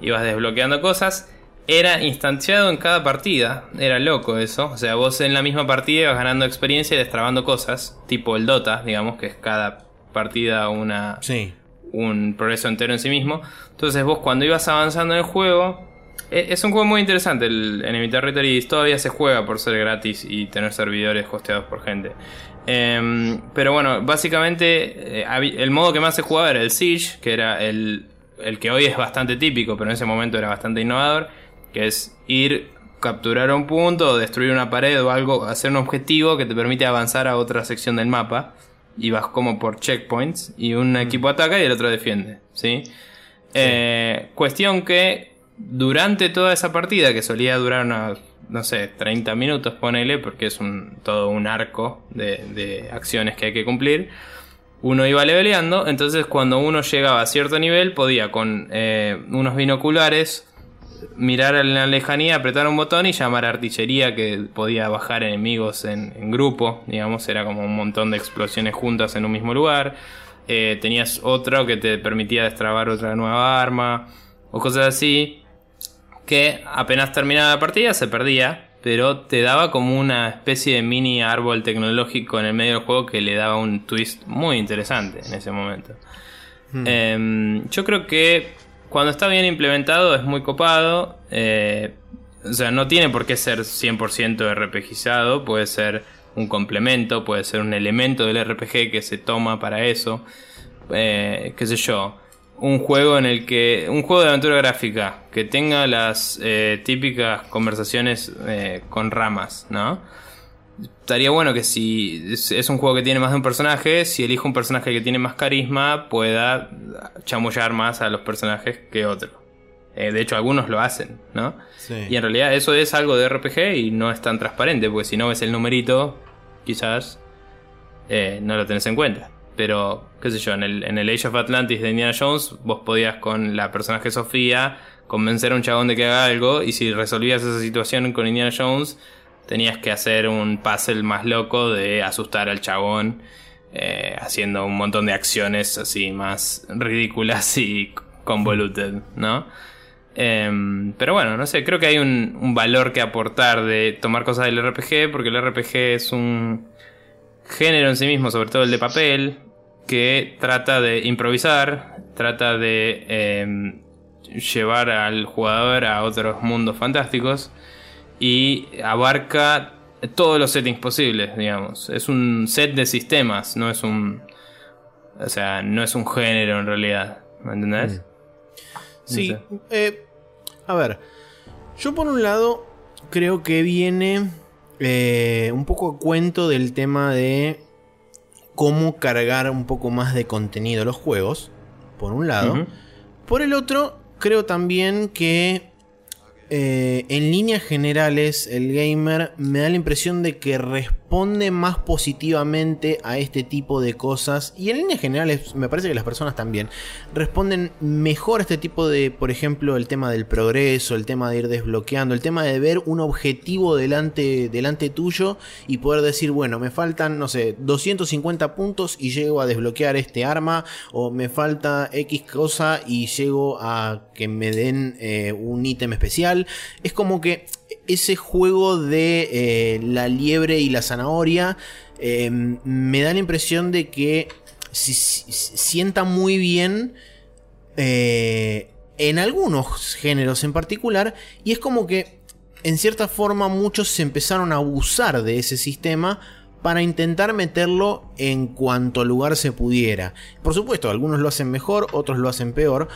ibas desbloqueando cosas. Era instanciado en cada partida, era loco eso. O sea, vos en la misma partida ibas ganando experiencia y destrabando cosas, tipo el Dota, digamos, que es cada partida una, Sí. un progreso entero en sí mismo. Entonces vos cuando ibas avanzando en el juego... e- Es un juego muy interesante, el Enemy Territory todavía se juega por ser gratis y tener servidores hosteados por gente. Em, pero bueno, básicamente eh, el modo que más se jugaba era el Siege, que era el, el que hoy es bastante típico, pero en ese momento era bastante innovador, que es ir, capturar un punto, destruir una pared o algo, hacer un objetivo que te permite avanzar a otra sección del mapa. Y vas como por checkpoints y un equipo ataca y el otro defiende, ¿sí? Eh, cuestión que durante toda esa partida, que solía durar unos, no sé, 30 minutos, ponele, porque es un, todo un arco de, acciones que hay que cumplir, uno iba leveleando, entonces cuando uno llegaba a cierto nivel podía con eh, unos binoculares mirar en la lejanía, apretar un botón y llamar a artillería que podía bajar enemigos en, en grupo, digamos, era como un montón de explosiones juntas en un mismo lugar. Eh, tenías otro que te permitía destrabar otra nueva arma o cosas así que apenas terminaba la partida se perdía, pero te daba como una especie de mini árbol tecnológico en el medio del juego que le daba un twist muy interesante en ese momento. Em, yo creo que cuando está bien implementado es muy copado. eh, o sea, no tiene por qué ser 100% RPGizado, puede ser un complemento, puede ser un elemento del RPG que se toma para eso. Eh, qué sé yo. Un juego en el que. Un juego de aventura gráfica que tenga las eh, típicas conversaciones eh, con ramas, ¿no? Estaría bueno que si es, un juego que tiene más de un personaje, si elijo un personaje que tiene más carisma, pueda chamullar más a los personajes que otro. Eh, de hecho, algunos lo hacen, ¿no? Sí. Y en realidad eso es algo de RPG y no es tan transparente, porque si no ves el numerito, quizás no lo tenés en cuenta. Pero, qué sé yo, en el, el Age of Atlantis de Indiana Jones, vos podías con la personaje Sofía convencer a un chabón de que haga algo, y si resolvías esa situación con Indiana Jones, tenías que hacer un puzzle más loco de asustar al chabón, eh, haciendo un montón de acciones así más ridículas y convoluted, ¿no? Em, pero bueno, no sé, creo que hay un valor que aportar de tomar cosas del RPG, porque el RPG es un género en sí mismo, sobre todo el de papel, que trata de improvisar, trata de em, llevar al jugador a otros mundos fantásticos y abarca todos los settings posibles, digamos. Es un set de sistemas, no es un... O sea, no es un género en realidad, ¿me entendés? Sí, No eh, a ver, yo por un lado creo que viene eh, un poco a cuento del tema de cómo cargar un poco más de contenido a los juegos, por un lado. Por el otro, creo también que eh, en líneas generales el gamer me da la impresión de que responde más positivamente a este tipo de cosas y en líneas generales me parece que las personas también responden mejor a este tipo de, por ejemplo, el tema del progreso, el tema de ir desbloqueando, el tema de ver un objetivo delante, delante tuyo y poder decir, bueno, me faltan, no sé, 250 puntos y llego a desbloquear este arma o me falta X cosa y llego a que me den eh, un ítem especial. Es como que ese juego de eh, la liebre y la zanahoria eh, me da la impresión de que si- si- sienta muy bien eh, en algunos géneros en particular y es como que en cierta forma muchos se empezaron a abusar de ese sistema para intentar meterlo en cuanto lugar se pudiera. Por supuesto, algunos lo hacen mejor, otros lo hacen peor,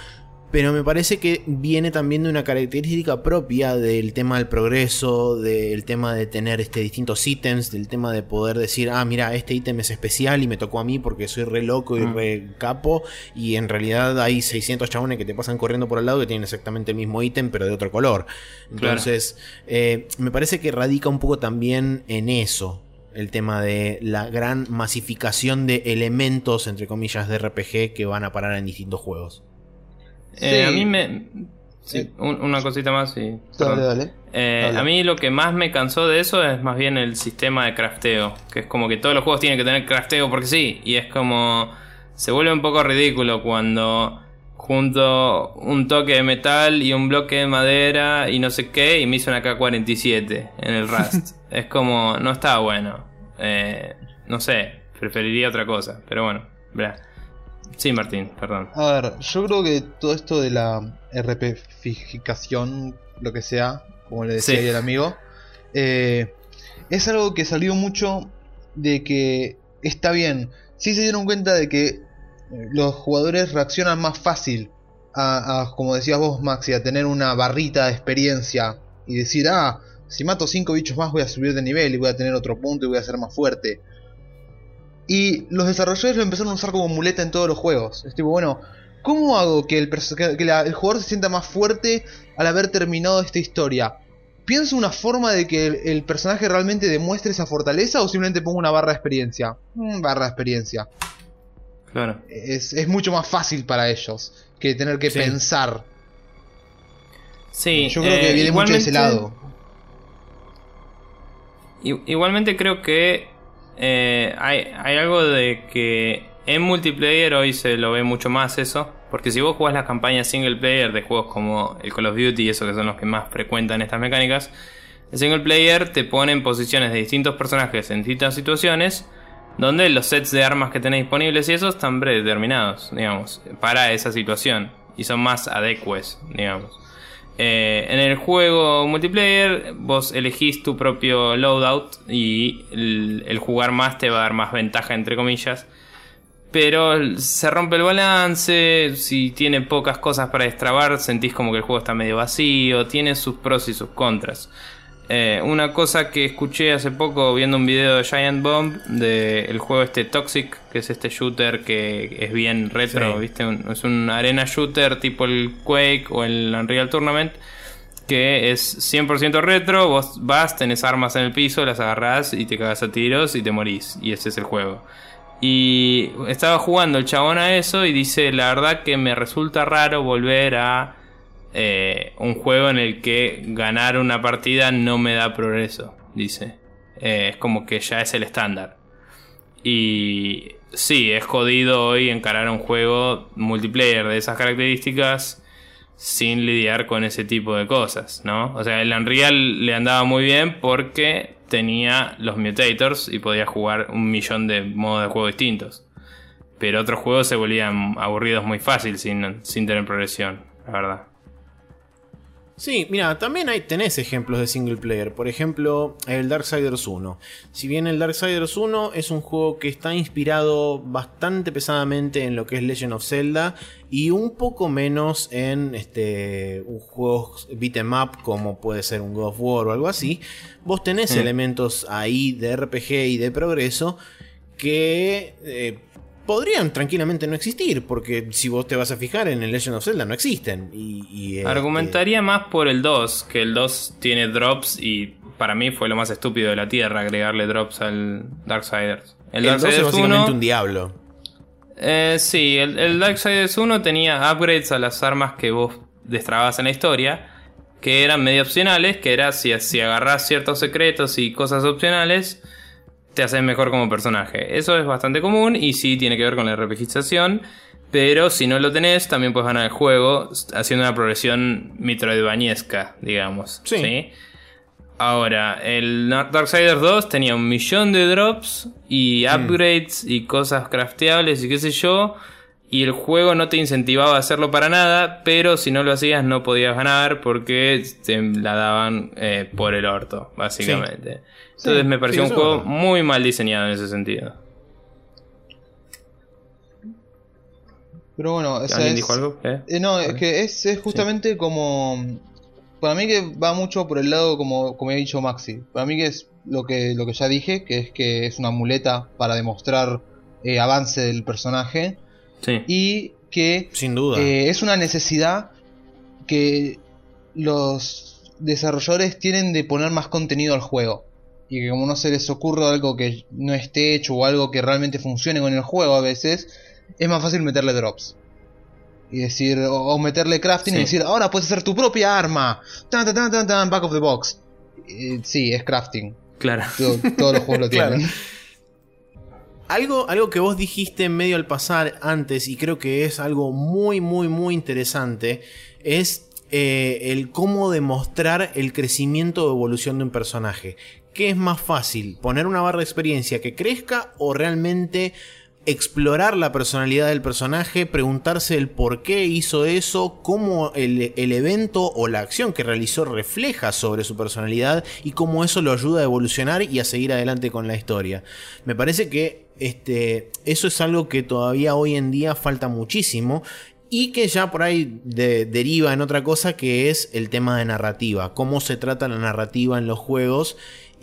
pero me parece que viene también de una característica propia del tema del progreso, del tema de tener este, distintos ítems, del tema de poder decir, ah, mira, este ítem es especial y me tocó a mí porque soy re loco y Mm. re capo, y en realidad hay 600 chabones que te pasan corriendo por al lado que tienen exactamente el mismo ítem, pero de otro color. Entonces, eh, me parece que radica un poco también en eso. El tema de la gran masificación de elementos, entre comillas, de RPG que van a parar en distintos juegos. Eh, Sí. a mí me... sí, Eh. un- una cosita más y... Dale, dale. Eh, Habla. a mí lo que más me cansó de eso es más bien el sistema de crafteo. Que es como que todos los juegos tienen que tener crafteo porque sí. Y es como. Se vuelve un poco ridículo cuando junto un toque de metal y un bloque de madera y no sé qué. Y me hizo una K-47 en el Rust. es como. No estaba bueno. Eh, no sé. Preferiría otra cosa. Pero bueno. bla. Sí, Martín, perdón. A ver, yo creo que todo esto de la RPificación, lo que sea, como le decía Sí. ahí el amigo, eh, es algo que salió mucho de que está bien. Sí se dieron cuenta de que eh, los jugadores reaccionan más fácil a, a, como decías vos, Maxi, a tener una barrita de experiencia y decir, ah, si mato 5 bichos más voy a subir de nivel y voy a tener otro punto y voy a ser más fuerte. Y los desarrolladores lo empezaron a usar como muleta en todos los juegos. Es tipo, bueno, ¿cómo hago que el, que- la- el jugador se sienta más fuerte al haber terminado esta historia? ¿Pienso una forma de que el, el personaje realmente demuestre esa fortaleza o simplemente pongo una barra de experiencia? Mm, barra de experiencia. Claro. Es, es mucho más fácil para ellos que tener que Sí. pensar. Sí, Yo creo eh, que viene mucho de ese lado. Igualmente creo que eh, hay, algo de que en multiplayer hoy se lo ve mucho más eso. Porque si vos jugás las campañas single player de juegos como el Call of Duty y eso que son los que más frecuentan estas mecánicas, el single player te pone en posiciones de distintos personajes en distintas situaciones donde los sets de armas que tenés disponibles y eso están predeterminados, digamos, para esa situación y son más adecues, digamos. Eh, en el juego multiplayer vos elegís tu propio loadout y el, el jugar más te va a dar más ventaja entre comillas. Pero se rompe el balance, si tiene pocas cosas para destrabar, sentís como que el juego está medio vacío, tiene sus pros y sus contras. Eh, una cosa que escuché hace poco viendo un video de Giant Bomb del juego este Toxic, que es este shooter que es bien retro, Sí. ¿viste? Un- es un arena shooter tipo el Quake o el Unreal Tournament, que es 100% retro, vos vas, tenés armas en el piso, las agarrás y te cagas a tiros y te morís, y ese es el juego. Y estaba jugando el chabón a eso y dice, la verdad que me resulta raro volver a eh, un juego en el que ganar una partida no me da progreso, dice. Eh, es como que ya es el estándar. Y sí, es jodido hoy encarar un juego multiplayer de esas características sin lidiar con ese tipo de cosas, ¿no? O sea, el Unreal le andaba muy bien porque tenía los mutators y podía jugar un millón de modos de juego distintos. Pero otros juegos se volvían aburridos muy fácil sin, sin tener progresión, la verdad. Sí, mira, también hay, tenés ejemplos de single player. Por ejemplo, el Darksiders 1. Si bien el Darksiders 1 es un juego que está inspirado bastante pesadamente en lo que es Legend of Zelda y un poco menos en este un juego beat 'em up como puede ser un God of War o algo así, vos tenés Mm. elementos ahí de RPG y de progreso que eh, podrían tranquilamente no existir, porque si vos te vas a fijar en el Legend of Zelda no existen. Y, y, este, Argumentaría más por el 2, que el 2 tiene drops y para mí fue lo más estúpido de la Tierra agregarle drops al Darksiders. El 2 es básicamente un diablo. Eh, sí, el, el Darksiders 1 tenía upgrades a las armas que vos destrabas en la historia, que eran medio opcionales, que era si, si agarrás ciertos secretos y cosas opcionales, te haces mejor como personaje. Eso es bastante común y sí tiene que ver con la RPGización, pero si no lo tenés, también puedes ganar el juego haciendo una progresión metroidvaniesca, digamos. Sí. ¿sí? Ahora, el Darksiders 2 tenía un millón de drops y upgrades y cosas crafteables y qué sé yo. Y el juego no te incentivaba a hacerlo para nada, pero si no lo hacías no podías ganar porque te la daban eh, por el orto, básicamente. Entonces Sí, me pareció sí, un juego verdad. muy mal diseñado en ese sentido. Pero bueno, o sea, ¿Alguien es- dijo algo? ¿Eh? Eh, no, es que es, es justamente como. Para mí que va mucho por el lado como, como he dicho Maxi. Para mí que es lo que, lo que ya dije, que es que es una muleta para demostrar eh, avance del personaje. Sí. Y que Sin duda. eh, es una necesidad que los desarrolladores tienen de poner más contenido al juego. Y que como no se les ocurre algo que no esté hecho o algo que realmente funcione con el juego a veces, es más fácil meterle drops. Y decir, o, o meterle crafting Sí. y decir, ahora puedes hacer tu propia arma. Tan, tan, tan, tan, back of the box. Eh, sí, es crafting. Claro. Todo- todos los juegos lo Claro. tienen. Algo, algo que vos dijiste en medio al pasar antes, y creo que es algo muy, muy, muy interesante, es eh, el cómo demostrar el crecimiento o evolución de un personaje. ¿Qué es más fácil? ¿Poner una barra de experiencia que crezca o realmente explorar la personalidad del personaje, preguntarse el por qué hizo eso, cómo el, evento o la acción que realizó refleja sobre su personalidad y cómo eso lo ayuda a evolucionar y a seguir adelante con la historia. Me parece que este, eso es algo que todavía hoy en día falta muchísimo y que ya por ahí de- deriva en otra cosa que es el tema de narrativa, cómo se trata la narrativa en los juegos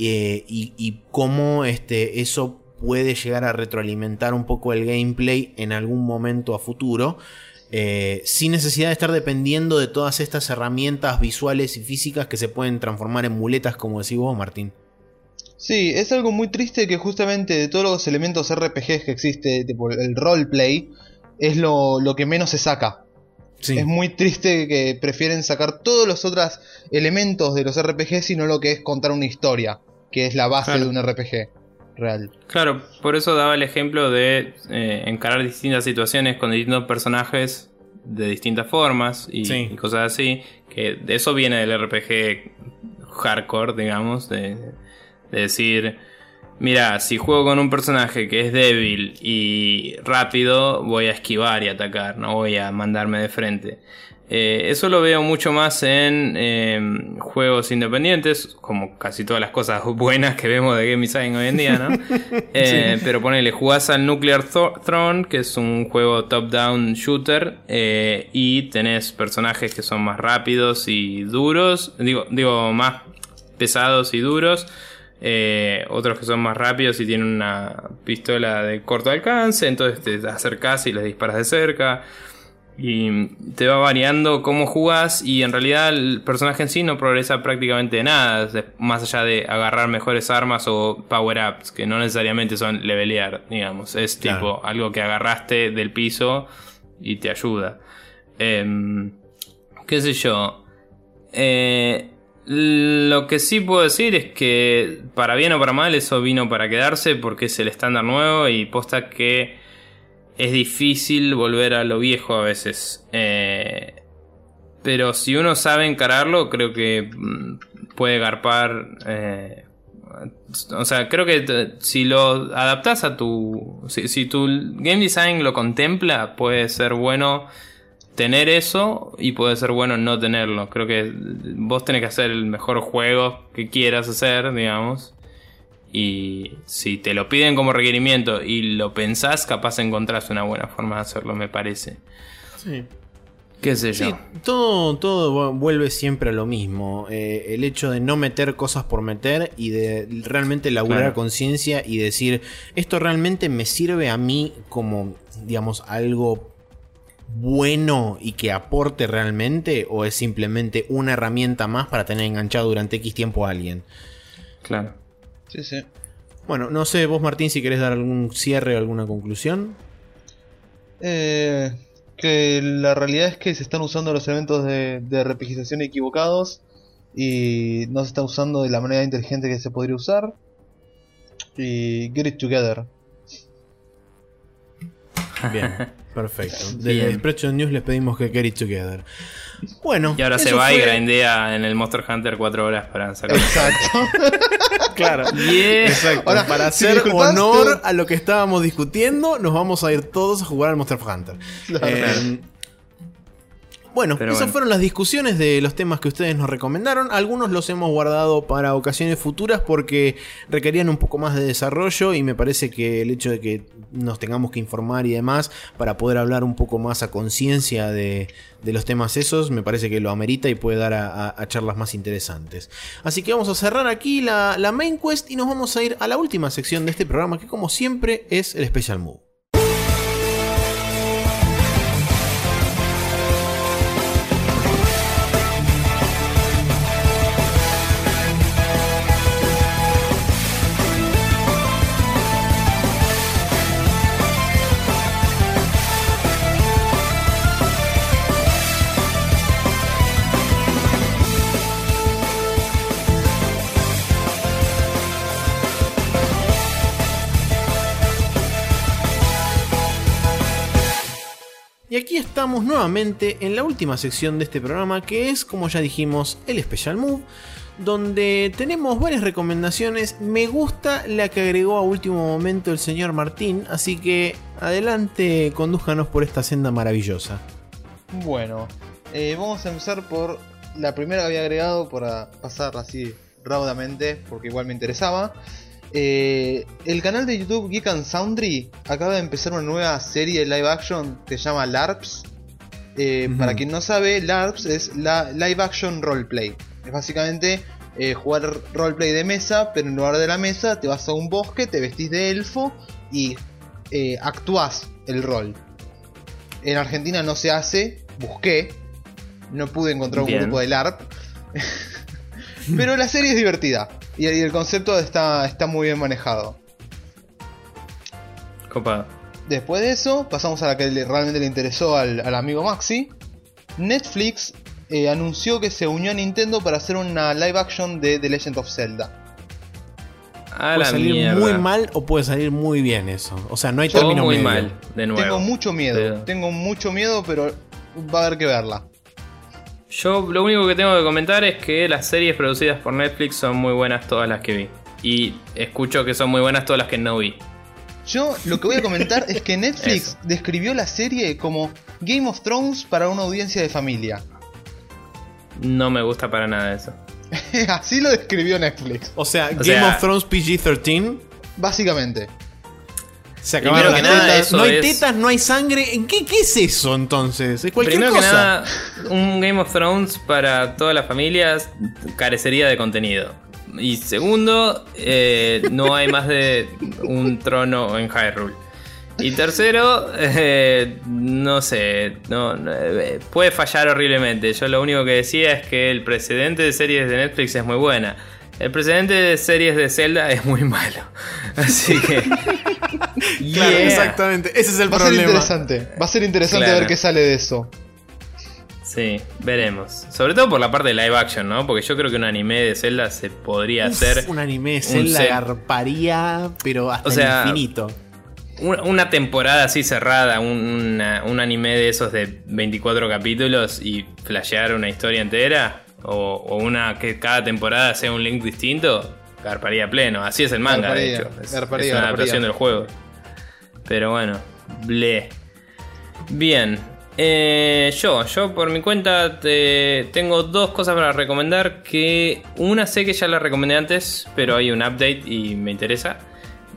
eh, y, y cómo este, eso puede llegar a retroalimentar un poco el gameplay en algún momento a futuro. eh, sin necesidad de estar dependiendo de todas estas herramientas visuales y físicas que se pueden transformar en muletas, como decís vos, Martín. Sí, es algo muy triste que justamente de todos los elementos RPGs que existe, tipo el roleplay, es lo, lo que menos se saca. Sí. Es muy triste que prefieren sacar todos los otros elementos de los RPGs y no lo que es contar una historia, que es la base Claro. de un RPG real. Claro, por eso daba el ejemplo de eh, encarar distintas situaciones con distintos personajes de distintas formas y, Sí. y cosas así. Que de eso viene del RPG hardcore, digamos, de, de decir, mira, si juego con un personaje que es débil y rápido, voy a esquivar y atacar, no voy a mandarme de frente. Eh, eso lo veo mucho más en eh, juegos independientes, como casi todas las cosas buenas que vemos de Game Design hoy en día, ¿no? Eh, Pero ponele, jugás al Nuclear Throne, que es un juego top-down shooter, eh, y tenés personajes que son más rápidos y duros, digo, digo más pesados y duros. eh, otros que son más rápidos y tienen una pistola de corto alcance, entonces te acercas y les disparas de cerca. Y te va variando cómo jugás y en realidad el personaje en sí no progresa prácticamente nada, de- más allá de agarrar mejores armas o power-ups, que no necesariamente son levelear, digamos. Es Claro. tipo algo que agarraste del piso y te ayuda. Em, ¿Qué sé yo? Eh, lo que sí puedo decir es que para bien o para mal eso vino para quedarse porque es el estándar nuevo y posta que es difícil volver a lo viejo a veces. Eh, pero si uno sabe encararlo, creo que mm, puede garpar. eh, o sea, creo que si lo adaptas a tu. Si, si tu game design lo contempla, puede ser bueno tener eso y puede ser bueno no tenerlo. Creo que vos tenés que hacer el mejor juego que quieras hacer, digamos. Y si te lo piden como requerimiento y lo pensás, capaz encontrás una buena forma de hacerlo, me parece. Sí. ¿Qué sé yo? Sí, todo, todo vu- vuelve siempre a lo mismo. Eh, el hecho de no meter cosas por meter y de realmente laburar Claro. a conciencia y decir, esto realmente me sirve a mí como, digamos, algo bueno y que aporte realmente o es simplemente una herramienta más para tener enganchado durante X tiempo a alguien. Claro. Sí, sí. Bueno, no sé, vos Martín, si querés dar algún cierre o alguna conclusión. Eh, que la realidad es que se están usando los elementos de, de repigización equivocados y no se está usando de la manera inteligente que se podría usar. Y get it together. Bien, perfecto. Desde Bien. Expression News les pedimos que get it together. Bueno, Y ahora se va y fue- grindea en el Monster Hunter 4 horas para sacar. Exacto. Claro. Yeah. Exacto. Ahora, Para hacer honor a lo que estábamos discutiendo, nos vamos a ir todos a jugar al Monster Hunter. Claro. Eh, bueno, Pero esas bueno. fueron las discusiones de los temas que ustedes nos recomendaron. Algunos los hemos guardado para ocasiones futuras porque requerían un poco más de desarrollo y me parece que el hecho de que nos tengamos que informar y demás para poder hablar un poco más a conciencia de, de los temas esos, me parece que lo amerita y puede dar a, a- a charlas más interesantes. Así que vamos a cerrar aquí la, la main quest y nos vamos a ir a la última sección de este programa que como siempre es el Special Move. Y aquí estamos nuevamente en la última sección de este programa que es, como ya dijimos, el Special Move, donde tenemos varias recomendaciones. Me gusta la que agregó a último momento el señor Martín, así que adelante, condújanos por esta senda maravillosa. Bueno, eh, vamos a empezar por la primera que había agregado para pasar así raudamente, porque igual me interesaba. Eh, el canal de YouTube Geek and Soundry acaba de empezar una nueva serie de live action que se llama LARPS. Eh. Para quien no sabe, LARPS es la live action roleplay. Es básicamente eh, jugar roleplay de mesa, pero en lugar de la mesa te vas a un bosque, te vestís de elfo y eh, actuás el rol. En Argentina no se hace, busqué, no pude encontrar un Bien. grupo de LARP. Pero la serie es divertida y el, concepto está, está muy bien manejado. Copado. Después de eso, pasamos a la que le- realmente le interesó al, al amigo Maxi. Netflix eh, anunció que se unió a Nintendo para hacer una live action de The Legend of Zelda. A Puede la salir mierda. muy mal o puede salir muy bien eso. O sea, no hay término muy medio. mal, de nuevo. Tengo mucho miedo, Pero- tengo mucho miedo, pero va a haber que verla. Yo lo único que tengo que comentar es que las series producidas por Netflix son muy buenas todas las que vi. Y escucho que son muy buenas todas las que no vi. Yo lo que voy a comentar es que Netflix Eso. describió la serie como Game of Thrones para una audiencia de familia. No me gusta para nada eso. Así lo describió Netflix, O sea, O Game sea- of Thrones PG-13. básicamente. Se acabaron que las nada, tetas. No hay es- tetas, no hay sangre. ¿En qué, qué es eso entonces? Es cualquier Primero cosa. que nada, un Game of Thrones para todas las familias carecería de contenido. Y segundo, eh, no hay más de un trono en Hyrule. Y tercero, eh, no sé, no, no, eh, puede fallar horriblemente. Yo lo único que decía es que el precedente de series de Netflix es muy buena. El precedente de series de Zelda es muy malo. Así que. Claro, exactamente. Ese es el Va a ser problema. interesante. Va a ser interesante Claro. ver qué sale de eso. Sí, veremos. Sobre todo por la parte de live action, ¿no? Porque yo creo que un anime de Zelda se podría Uf, hacer. un anime de un Zelda Zel- garparía, pero hasta O sea, el infinito. Una, una temporada así cerrada, un, una- un anime de esos de 24 capítulos y flashear una historia entera, o, o una que cada temporada sea un link distinto, garparía pleno. Así es el manga, de hecho. Es, garparía, es una garparía. adaptación del juego. Pero bueno, ble. Bien. eh, yo, yo por mi cuenta te- tengo dos cosas para recomendar que una sé que ya la recomendé antes, pero hay un update y me interesa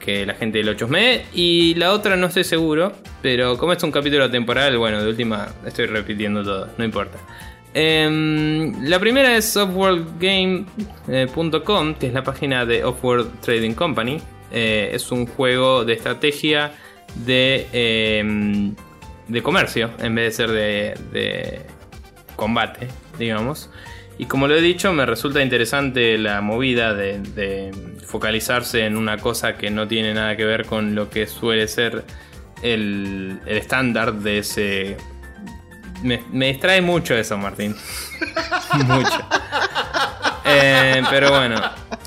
que la gente lo chusmee. Y la otra no estoy seguro, pero como es un capítulo temporal, bueno, de última estoy repitiendo todo, no importa. Em, la primera es offworldgame.com, que es la página de Offworld Trading Company. Eh, es un juego de estrategia de, em, de comercio, en vez de ser de, de combate, digamos. Y como lo he dicho, me resulta interesante la movida de, focalizarse en una cosa que no tiene nada que ver con lo que suele ser el estándar de ese... Me, me distrae mucho eso, Martín. mucho. Eh, pero bueno,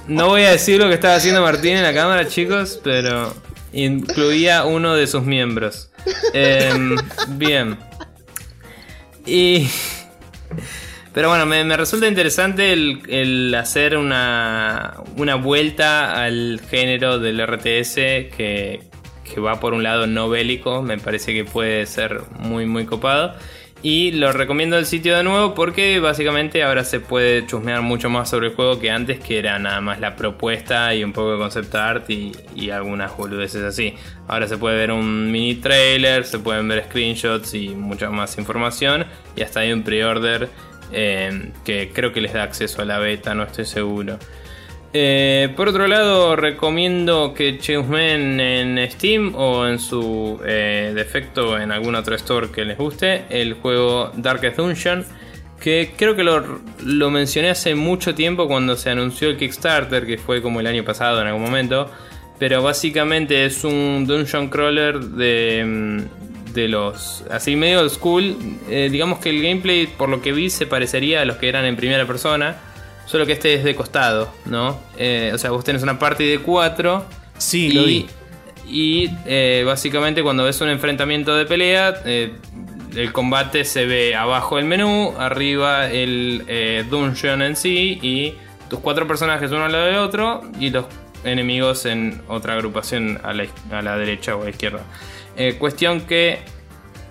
no voy a decir lo que estaba haciendo Martín en la cámara, chicos, pero incluía uno de sus miembros. Em, bien. Y... Pero bueno, me, me resulta interesante el, el hacer una, una vuelta al género del RTS que, que va por un lado no bélico. Me parece que puede ser muy, muy copado. Y lo recomiendo el sitio de nuevo porque básicamente ahora se puede chusmear mucho más sobre el juego que antes, que era nada más la propuesta y un poco de concept art y, algunas boludeces así. Ahora se puede ver un mini trailer, se pueden ver screenshots y mucha más información. Y hasta hay un pre-order eh, que creo que les da acceso a la beta, no estoy seguro. Eh, por otro lado, recomiendo que chusmen en Steam o en su eh, defecto en algún otro store que les guste el juego Darkest Dungeon. Que creo que lo, lo mencioné hace mucho tiempo cuando se anunció el Kickstarter, que fue como el año pasado en algún momento. Pero básicamente es un dungeon crawler de, mm, de los. así medio old school. Eh, digamos que el gameplay, por lo que vi, se parecería a los que eran en primera persona. Solo que este es de costado, ¿no? Eh, o sea, vos tenés una party de cuatro. Sí, lo vi. Y eh, básicamente cuando ves un enfrentamiento de pelea, eh, el combate se ve abajo el menú, arriba el dungeon en sí y tus cuatro personajes uno al lado del otro y los enemigos en otra agrupación a la, a la derecha o a la izquierda. Cuestión que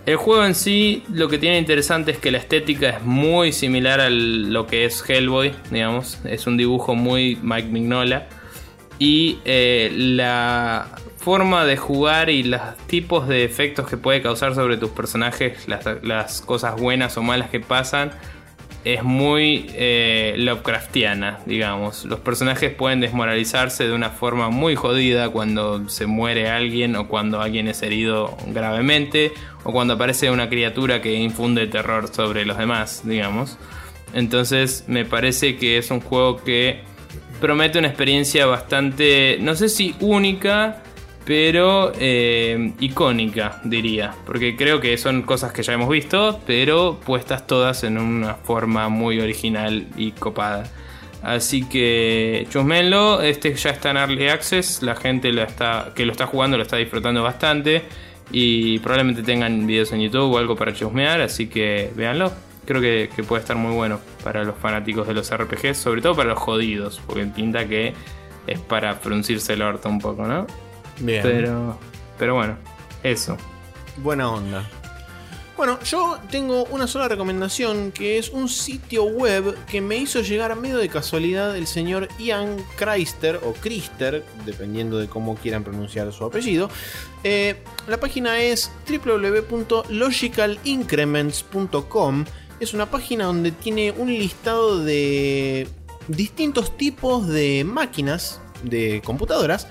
el juego en sí lo que tiene interesante es que la estética es muy similar a lo que es Hellboy, digamos. Es un dibujo muy Mike Mignola. Y eh, la forma de jugar y los tipos de efectos que puede causar sobre tus personajes, las, las cosas buenas o malas que pasan, es muy eh, Lovecraftiana, digamos. Los personajes pueden desmoralizarse de una forma muy jodida cuando se muere alguien o cuando alguien es herido gravemente o cuando aparece una criatura que infunde terror sobre los demás, digamos. Entonces me parece que es un juego que promete una experiencia bastante, no sé si única, pero eh, icónica, diría. Porque creo que son cosas que ya hemos visto, pero puestas todas en una forma muy original y copada. Así que chusmenlo, este ya está en Early Access, la gente lo está, que lo está jugando lo está disfrutando bastante y probablemente tengan videos en YouTube o algo para chusmear, así que véanlo. Creo que, que puede estar muy bueno para los fanáticos de los RPGs, sobre todo para los jodidos, porque pinta que es para fruncirse el orto un poco, ¿no? Bien. Pero, pero bueno, eso. Buena onda. Bueno, yo tengo una sola recomendación que es un sitio web que me hizo llegar a medio de casualidad el señor Ian Chrysler o Christer, dependiendo de cómo quieran pronunciar su apellido. Eh, la página es www.logicalincrements.com. Es una página donde tiene un listado de distintos tipos de máquinas, de computadoras,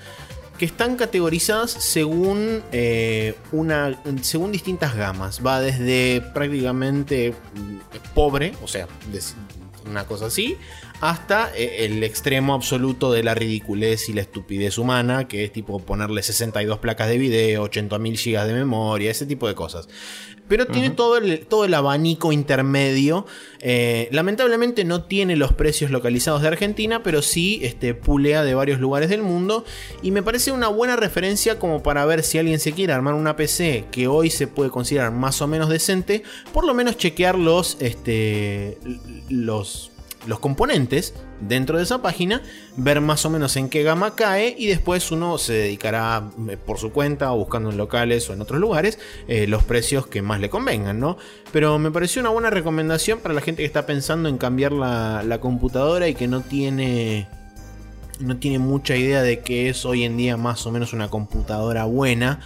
que están categorizadas según, eh, una, según distintas gamas. Va desde prácticamente mm, pobre, o sea, una cosa así, hasta eh, el extremo absoluto de la ridiculez y la estupidez humana, que es tipo ponerle 62 placas de video, 80.000 GB de memoria, ese tipo de cosas. Pero tiene todo, el, todo el abanico intermedio. Eh, lamentablemente no tiene los precios localizados de Argentina, pero sí este, pulea de varios lugares del mundo. Y me parece una buena referencia como para ver si alguien se quiere armar una PC que hoy se puede considerar más o menos decente. Por lo menos chequear los, este, los, los componentes dentro de esa página, ver más o menos en qué gama cae y después uno se dedicará eh, por su cuenta o buscando en locales o en otros lugares eh, los precios que más le convengan, ¿no? Pero me pareció una buena recomendación para la gente que está pensando en cambiar la, la computadora y que no tiene no tiene mucha idea de qué es hoy en día más o menos una computadora buena.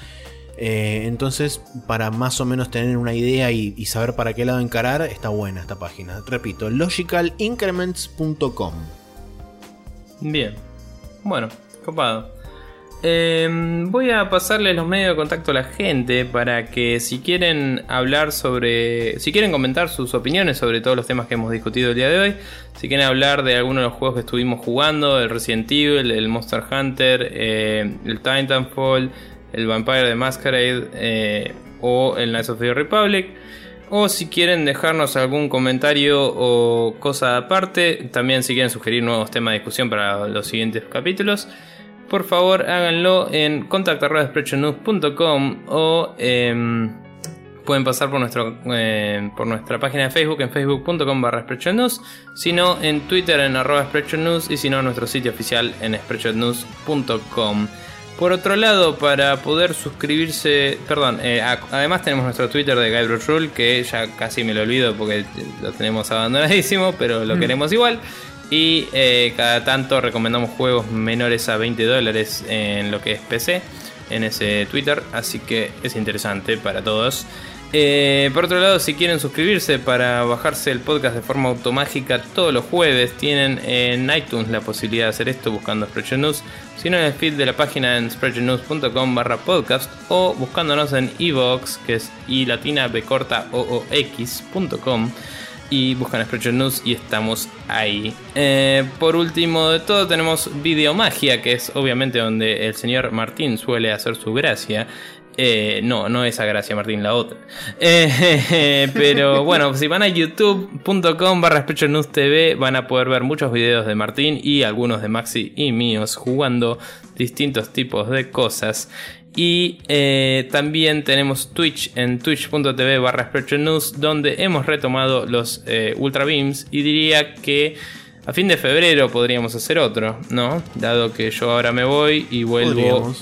Eh, entonces, para más o menos tener una idea y, saber para qué lado encarar, está buena esta página. Repito, logicalincrements.com. Bien. Bueno, copado. Eh, voy a pasarles los medios de contacto a la gente para que si quieren hablar sobre, si quieren comentar sus opiniones sobre todos los temas que hemos discutido el día de hoy, si quieren hablar de alguno de los juegos que estuvimos jugando, el Resident Evil, el Monster Hunter, eh, el Titanfall, el Vampire the Masquerade eh, o el Knights of the Republic, o si quieren dejarnos algún comentario o cosa aparte, también si quieren sugerir nuevos temas de discusión para los siguientes capítulos, por favor háganlo en contact.sprechonews.com o em, pueden pasar por, nuestro, eh, por nuestra página de Facebook en facebook.com barra News, si no en Twitter en arroba y si no en nuestro sitio oficial en sprechonews.com. Por otro lado, para poder suscribirse, perdón, eh, a- además tenemos nuestro Twitter de Bruce Rule, que ya casi me lo olvido porque lo tenemos abandonadísimo, pero lo queremos igual. Y eh, cada tanto recomendamos juegos menores a 20 dólares en lo que es PC, en ese Twitter, así que es interesante para todos. Eh, por otro lado, si quieren suscribirse para bajarse el podcast de forma automágica todos los jueves, tienen en iTunes la posibilidad de hacer esto buscando Spreadsheet News, sino en el feed de la página en spreadsheetnews.com barra podcast o buscándonos en iVoox, que es i o y buscan Spreadsheet News y estamos ahí. Eh, por último de todo tenemos Videomagia, que es obviamente donde el señor Martín suele hacer su gracia. Eh, no, no esa gracia, Martín, la otra. Eh, pero bueno, si van a youtube.com barra TV van a poder ver muchos videos de Martín y algunos de Maxi y míos jugando distintos tipos de cosas. Y eh, también tenemos Twitch en twitch.tv barra donde hemos retomado los eh, Ultra Beams y diría que a fin de febrero podríamos hacer otro, ¿no? Dado que yo ahora me voy y vuelvo.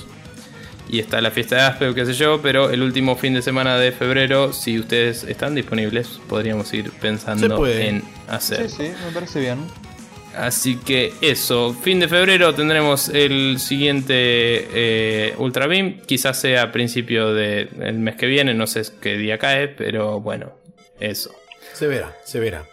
Y está la fiesta de Aspe o qué sé yo, pero el último fin de semana de febrero, si ustedes están disponibles, podríamos ir pensando en hacer. Sí, sí, me parece bien. Así que eso, fin de febrero tendremos el siguiente eh, Ultra Beam, quizás sea a principio del mes que viene, no sé qué día cae, pero bueno, eso. Se verá, se verá.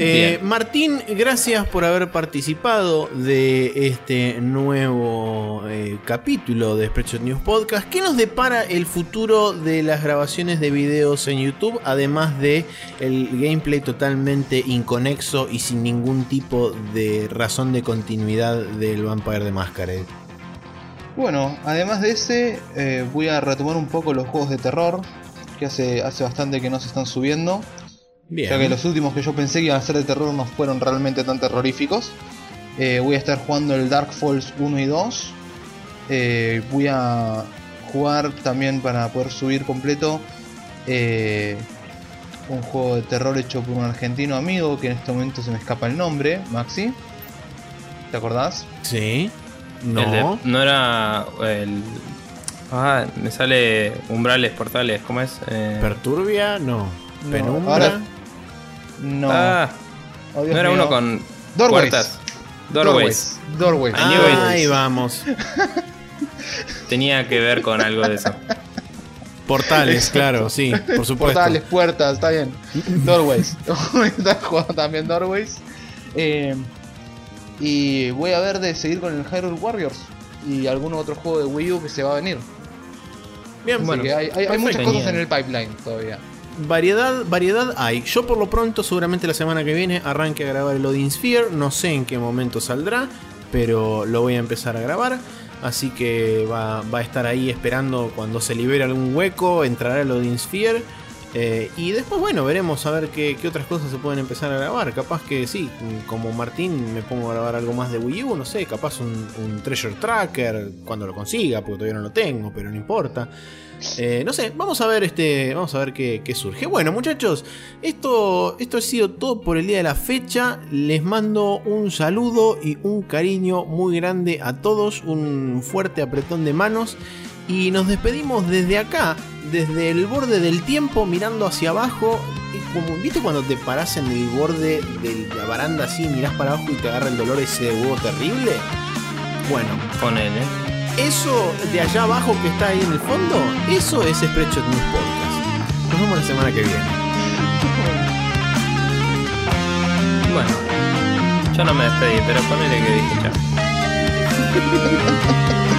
Eh. Martín, gracias por haber participado de este nuevo eh, capítulo de Spreadshot News Podcast. ¿Qué nos depara el futuro de las grabaciones de videos en YouTube? Además de el gameplay totalmente inconexo y sin ningún tipo de razón de continuidad del Vampire de Masquerade. Bueno, además de ese, eh, voy a retomar un poco los juegos de terror, que hace, hace bastante que no se están subiendo. Bien. Ya que los últimos que yo pensé que iban a ser de terror no fueron realmente tan terroríficos. Eh, voy a estar jugando el Dark Falls 1 y 2. Eh, voy a jugar también para poder subir completo eh, un juego de terror hecho por un argentino amigo que en este momento se me escapa el nombre, Maxi. ¿Te acordás? Sí. El de- No. no era el... Ah, me sale umbrales, portales, ¿cómo es? Eh, Perturbia, no. No, Penumbra. ahora- No. ah, Oh, Dios no era mío. uno con Doorways. puertas. Doorways. Doorways. Knew it. Ahí vamos. Tenía que ver con algo de eso. Portales, claro, sí, por supuesto. Portales, puertas, está bien. Doorways. Está jugando también Doorways. Eh, Y voy a ver de seguir con el Hyrule Warriors y algún otro juego de Wii U que se va a venir. Bien, Así Bueno, que hay, hay- hay muchas cosas en el pipeline todavía. Variedad, variedad hay. Yo por lo pronto, seguramente la semana que viene, arranque a grabar el Odin Sphere. No sé en qué momento saldrá, pero lo voy a empezar a grabar. Así que va, va a estar ahí esperando cuando se libere algún hueco, entrará el Odin Sphere. eh, y después, bueno, veremos a ver qué, qué otras cosas se pueden empezar a grabar. Capaz que sí, como Martín, me pongo a grabar algo más de Wii U, no sé, capaz un, un Treasure Tracker cuando lo consiga, porque todavía no lo tengo, pero no importa. Eh, no sé, vamos a ver este. Vamos a ver qué, surge. Bueno, muchachos, esto, esto ha sido todo por el día de la fecha. Les mando un saludo y un cariño muy grande a todos. Un fuerte apretón de manos. Y nos despedimos desde acá, desde el borde del tiempo, mirando hacia abajo. Como, ¿Viste cuando te parás en el borde de la baranda así, mirás para abajo y te agarra el dolor ese huevo terrible? Bueno, Ponele. Eso de allá abajo que está ahí en el fondo, eso es Spreadshot News Podcast. Nos vemos la semana que viene. Bueno, yo no me despedí, pero ponele que dije chao.